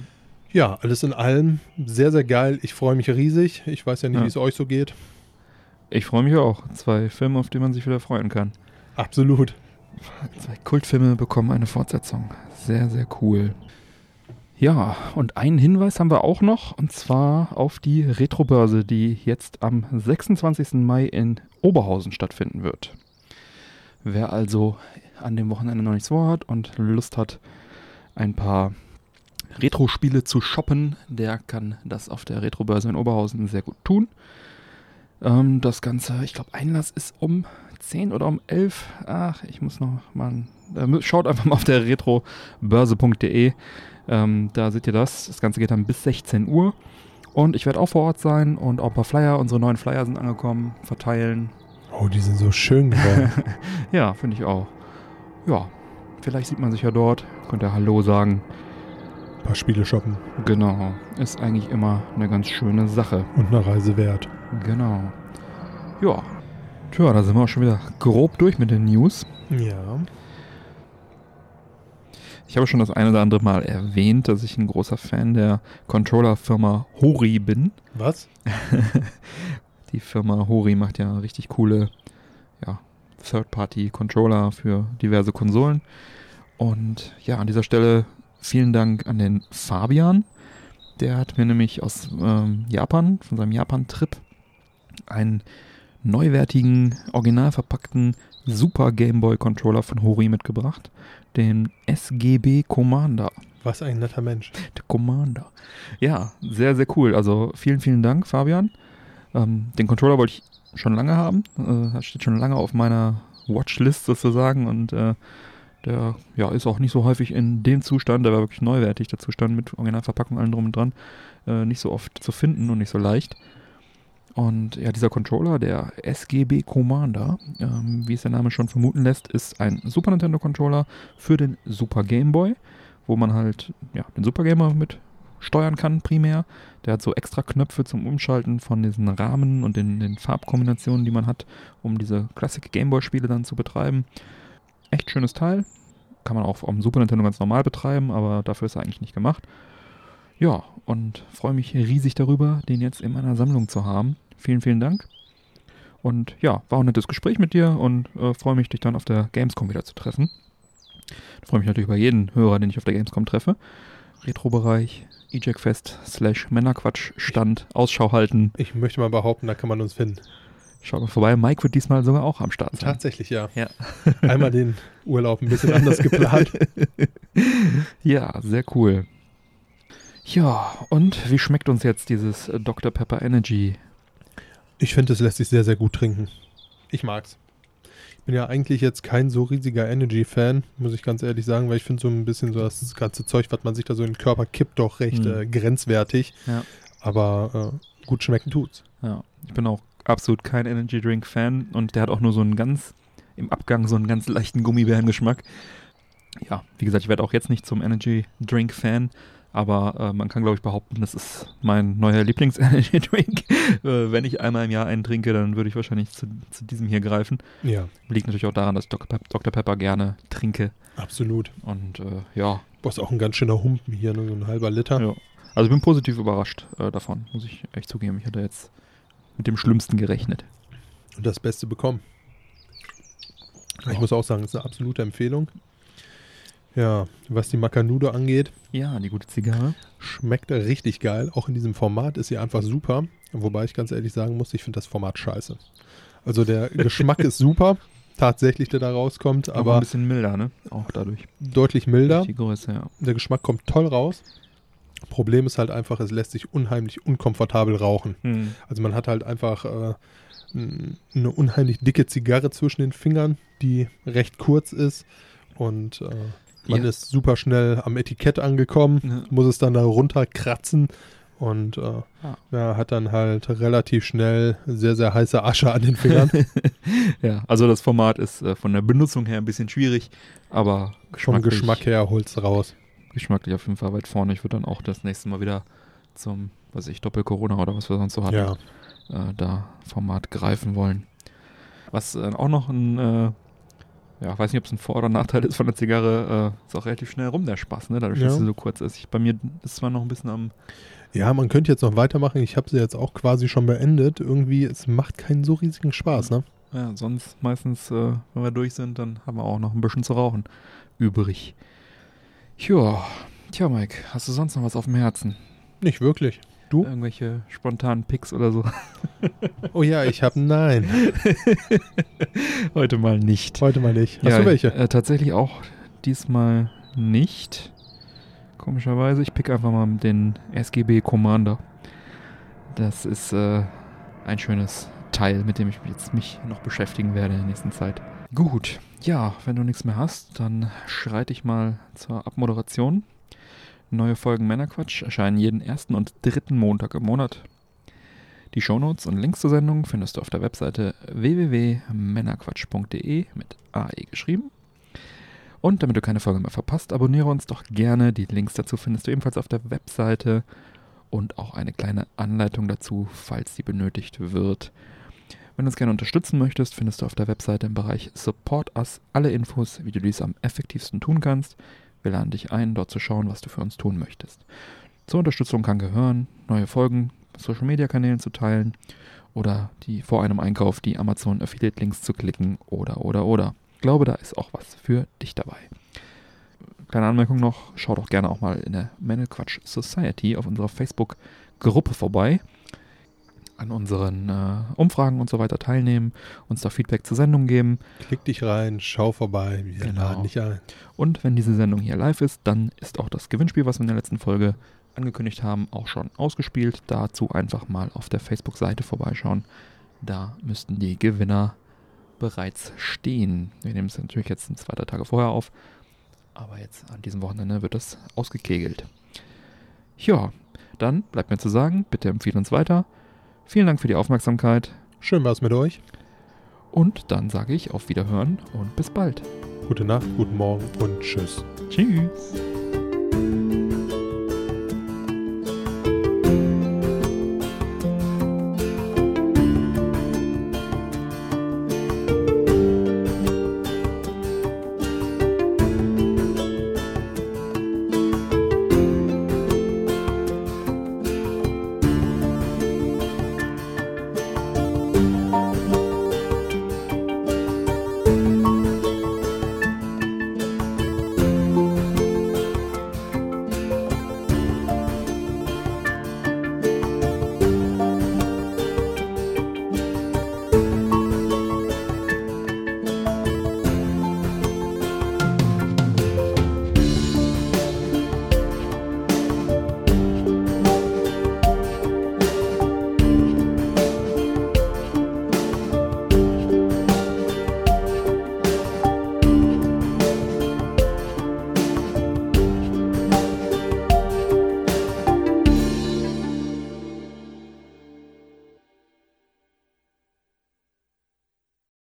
Ja, alles in allem sehr, sehr geil. Ich freue mich riesig. Ich weiß ja nicht, Ja. wie es euch so geht. Ich freue mich auch. Zwei Filme, auf die man sich wieder freuen kann. Absolut. Zwei Kultfilme bekommen eine Fortsetzung. Sehr, sehr cool. Ja, und einen Hinweis haben wir auch noch, und zwar auf die Retrobörse, die jetzt am 26. Mai in Oberhausen stattfinden wird. Wer also an dem Wochenende noch nichts vorhat und Lust hat, ein paar Retro-Spiele zu shoppen, der kann das auf der Retrobörse in Oberhausen sehr gut tun. Ähm, das Ganze, ich glaube, Einlass ist um 10 oder um 11. Ach, ich muss noch mal. Äh, schaut einfach mal auf der retrobörse.de. Ähm, da seht ihr das. Das Ganze geht dann bis 16 Uhr. Und ich werde auch vor Ort sein und auch ein paar Flyer. Unsere neuen Flyer sind angekommen. Verteilen. Oh, die sind so schön geworden. Ja, finde ich auch. Ja, vielleicht sieht man sich ja dort. Könnt ihr Hallo sagen. Ein paar Spiele shoppen Genau. Ist eigentlich immer eine ganz schöne Sache. und eine Reise wert. Genau. Ja. Tja, da sind wir auch schon wieder grob durch mit den News. Ja. Ich habe schon das eine oder andere Mal erwähnt, dass ich ein großer Fan der Controller-Firma Hori bin. Was? Die Firma Hori macht ja richtig coole ja, Third-Party-Controller für diverse Konsolen. Und ja, an dieser Stelle vielen Dank an den Fabian. Der hat mir nämlich aus ähm, Japan, von seinem Japan-Trip, einen neuwertigen, original verpackten Super Game Boy Controller von Hori mitgebracht. Den SGB Commander. Was ein netter Mensch. Der Commander. Ja, sehr, sehr cool. Also vielen, vielen Dank, Fabian. Ähm, den Controller wollte ich schon lange haben. Äh, das steht schon lange auf meiner Watchlist sozusagen und äh, der ja, ist auch nicht so häufig in dem Zustand, der war wirklich neuwertig, der Zustand mit Originalverpackung, allem drum und dran, äh, nicht so oft zu finden und nicht so leicht. Und ja, dieser Controller, der SGB Commander, ähm, wie es der Name schon vermuten lässt, ist ein Super Nintendo Controller für den Super Game Boy, wo man halt ja, den Super Game Boy mit steuern kann primär. Der hat so extra Knöpfe zum Umschalten von diesen Rahmen und den, den Farbkombinationen, die man hat, um diese Classic Game Boy Spiele dann zu betreiben. Echt schönes Teil. Kann man auch am Super Nintendo ganz normal betreiben, aber dafür ist er eigentlich nicht gemacht. Ja, und freue mich riesig darüber, den jetzt in meiner Sammlung zu haben. Vielen, vielen Dank. Und ja, war auch ein nettes Gespräch mit dir und äh, freue mich, dich dann auf der Gamescom wieder zu treffen. Freue mich natürlich über jeden Hörer, den ich auf der Gamescom treffe. Retro-Bereich, EJackFest slash Männerquatsch Stand, Ausschau halten. Ich möchte mal behaupten, da kann man uns finden. Schaut mal vorbei. Mike wird diesmal sogar auch am Start sein. Tatsächlich, ja. Ja. Einmal den Urlaub ein bisschen anders geplant. Ja, sehr cool. Ja, und wie schmeckt uns jetzt dieses Dr. Pepper Energy? Ich finde, es lässt sich sehr, sehr gut trinken. Ich mag's. Ich bin ja eigentlich jetzt kein so riesiger Energy-Fan, muss ich ganz ehrlich sagen, weil ich finde so ein bisschen so das ganze Zeug, was man sich da so in den Körper kippt, doch recht Hm. äh, grenzwertig. Ja. Aber äh, gut schmecken tut's. Ja, ich bin auch absolut kein Energy Drink Fan und der hat auch nur so einen ganz, im Abgang so einen ganz leichten Gummibärengeschmack. Ja, wie gesagt, ich werde auch jetzt nicht zum Energy Drink Fan, Aber äh, man kann, glaube ich, behaupten, das ist mein neuer Lieblings-Energy-Drink. äh, wenn ich einmal im Jahr einen trinke, dann würde ich wahrscheinlich zu, zu diesem hier greifen. Ja, Liegt natürlich auch daran, dass ich Dr. Pep Dr. Pepper gerne trinke. absolut. Und äh, ja, Boah, ist auch ein ganz schöner Humpen hier, ne? so ein halber Liter. ja. Also ich bin positiv überrascht äh, davon, muss ich echt zugeben. Ich hatte jetzt mit dem Schlimmsten gerechnet. Und das Beste bekommen. Ich muss auch sagen, es ist eine absolute Empfehlung. Ja, was die Macanudo angeht, Ja, die gute Zigarre. schmeckt richtig geil. Auch in diesem Format ist sie einfach super. Wobei ich ganz ehrlich sagen muss, ich finde das Format scheiße. Also der Geschmack ist super, tatsächlich, der da rauskommt, Aber, aber ein bisschen milder, ne? Auch dadurch. deutlich milder. Die Größe, ja. Der Geschmack kommt toll raus. Problem ist halt einfach, es lässt sich unheimlich unkomfortabel rauchen. Hm. Also man hat halt einfach äh, eine unheimlich dicke Zigarre zwischen den Fingern, die recht kurz ist und äh, man Ja. ist super schnell am Etikett angekommen, Ja. muss es dann da runterkratzen und äh, Ah. ja, hat dann halt relativ schnell sehr, sehr heiße Asche an den Fingern. ja, also das Format ist äh, von der Benutzung her ein bisschen schwierig, aber Vom Geschmack her holt's raus. Geschmacklich auf jeden Fall weit vorne. Ich würde dann auch das nächste Mal wieder zum, was weiß ich, Doppel-Corona oder was wir sonst so hatten, Ja, äh, da Format greifen wollen. Was äh, auch noch ein, äh, ja, weiß nicht, ob es ein Vor- oder Nachteil ist von der Zigarre, äh, ist auch relativ schnell rum, der Spaß, ne? Dadurch, dass Ja. sie so kurz ist. Ich, bei mir ist zwar noch ein bisschen am, ja, man könnte jetzt noch weitermachen. Ich habe sie jetzt auch quasi schon beendet. Irgendwie, es macht keinen so riesigen Spaß, ne? ja, sonst meistens, äh, wenn wir durch sind, dann haben wir auch noch ein bisschen zu rauchen übrig. Ja, tja, Mike, hast du sonst noch was auf dem Herzen? Nicht wirklich. Du? Irgendwelche spontanen Picks oder so? Oh ja, ich habe Nein. Heute mal nicht. Heute mal nicht. Hast ja, du welche? Äh, tatsächlich auch diesmal nicht. Komischerweise. Ich pick einfach mal den SGB Commander. Das ist äh, ein schönes Teil, mit dem ich jetzt mich noch beschäftigen werde in der nächsten Zeit. Gut, ja, wenn du nichts mehr hast, dann schreite ich mal zur Abmoderation. Neue Folgen Männerquatsch erscheinen jeden ersten und dritten Montag im Monat. Die Shownotes und Links zur Sendung findest du auf der Webseite www.männerquatsch.de mit AE geschrieben. Und damit du keine Folge mehr verpasst, abonniere uns doch gerne. Die Links dazu findest du ebenfalls auf der Webseite und auch eine kleine Anleitung dazu, falls sie benötigt wird. Wenn du uns gerne unterstützen möchtest, findest du auf der Webseite im Bereich Support Us alle Infos, wie du dies am effektivsten tun kannst. Wir laden dich ein, dort zu schauen, was du für uns tun möchtest. Zur Unterstützung kann gehören, neue Folgen Social Media Kanälen zu teilen oder die vor einem Einkauf die Amazon Affiliate Links zu klicken oder oder oder. Ich glaube, da ist auch was für dich dabei. Kleine Anmerkung noch, schau doch gerne auch mal in der Männelquatsch Society auf unserer Facebook-Gruppe vorbei. An unseren äh, Umfragen und so weiter teilnehmen, uns da Feedback zur Sendung geben. Klick dich rein, schau vorbei. Wir Genau. laden dich ein. Und wenn diese Sendung hier live ist, dann ist auch das Gewinnspiel, was wir in der letzten Folge angekündigt haben, auch schon ausgespielt. Dazu einfach mal auf der Facebook-Seite vorbeischauen. Da müssten die Gewinner bereits stehen. Wir nehmen es natürlich jetzt zwei, drei Tage vorher auf. Aber jetzt an diesem Wochenende wird das ausgekegelt. Ja, dann bleibt mir zu sagen, bitte empfehle uns weiter. Vielen Dank für die Aufmerksamkeit. Schön war's mit euch. Und dann sage ich auf Wiederhören und bis bald. Gute Nacht, guten Morgen und tschüss. Tschüss.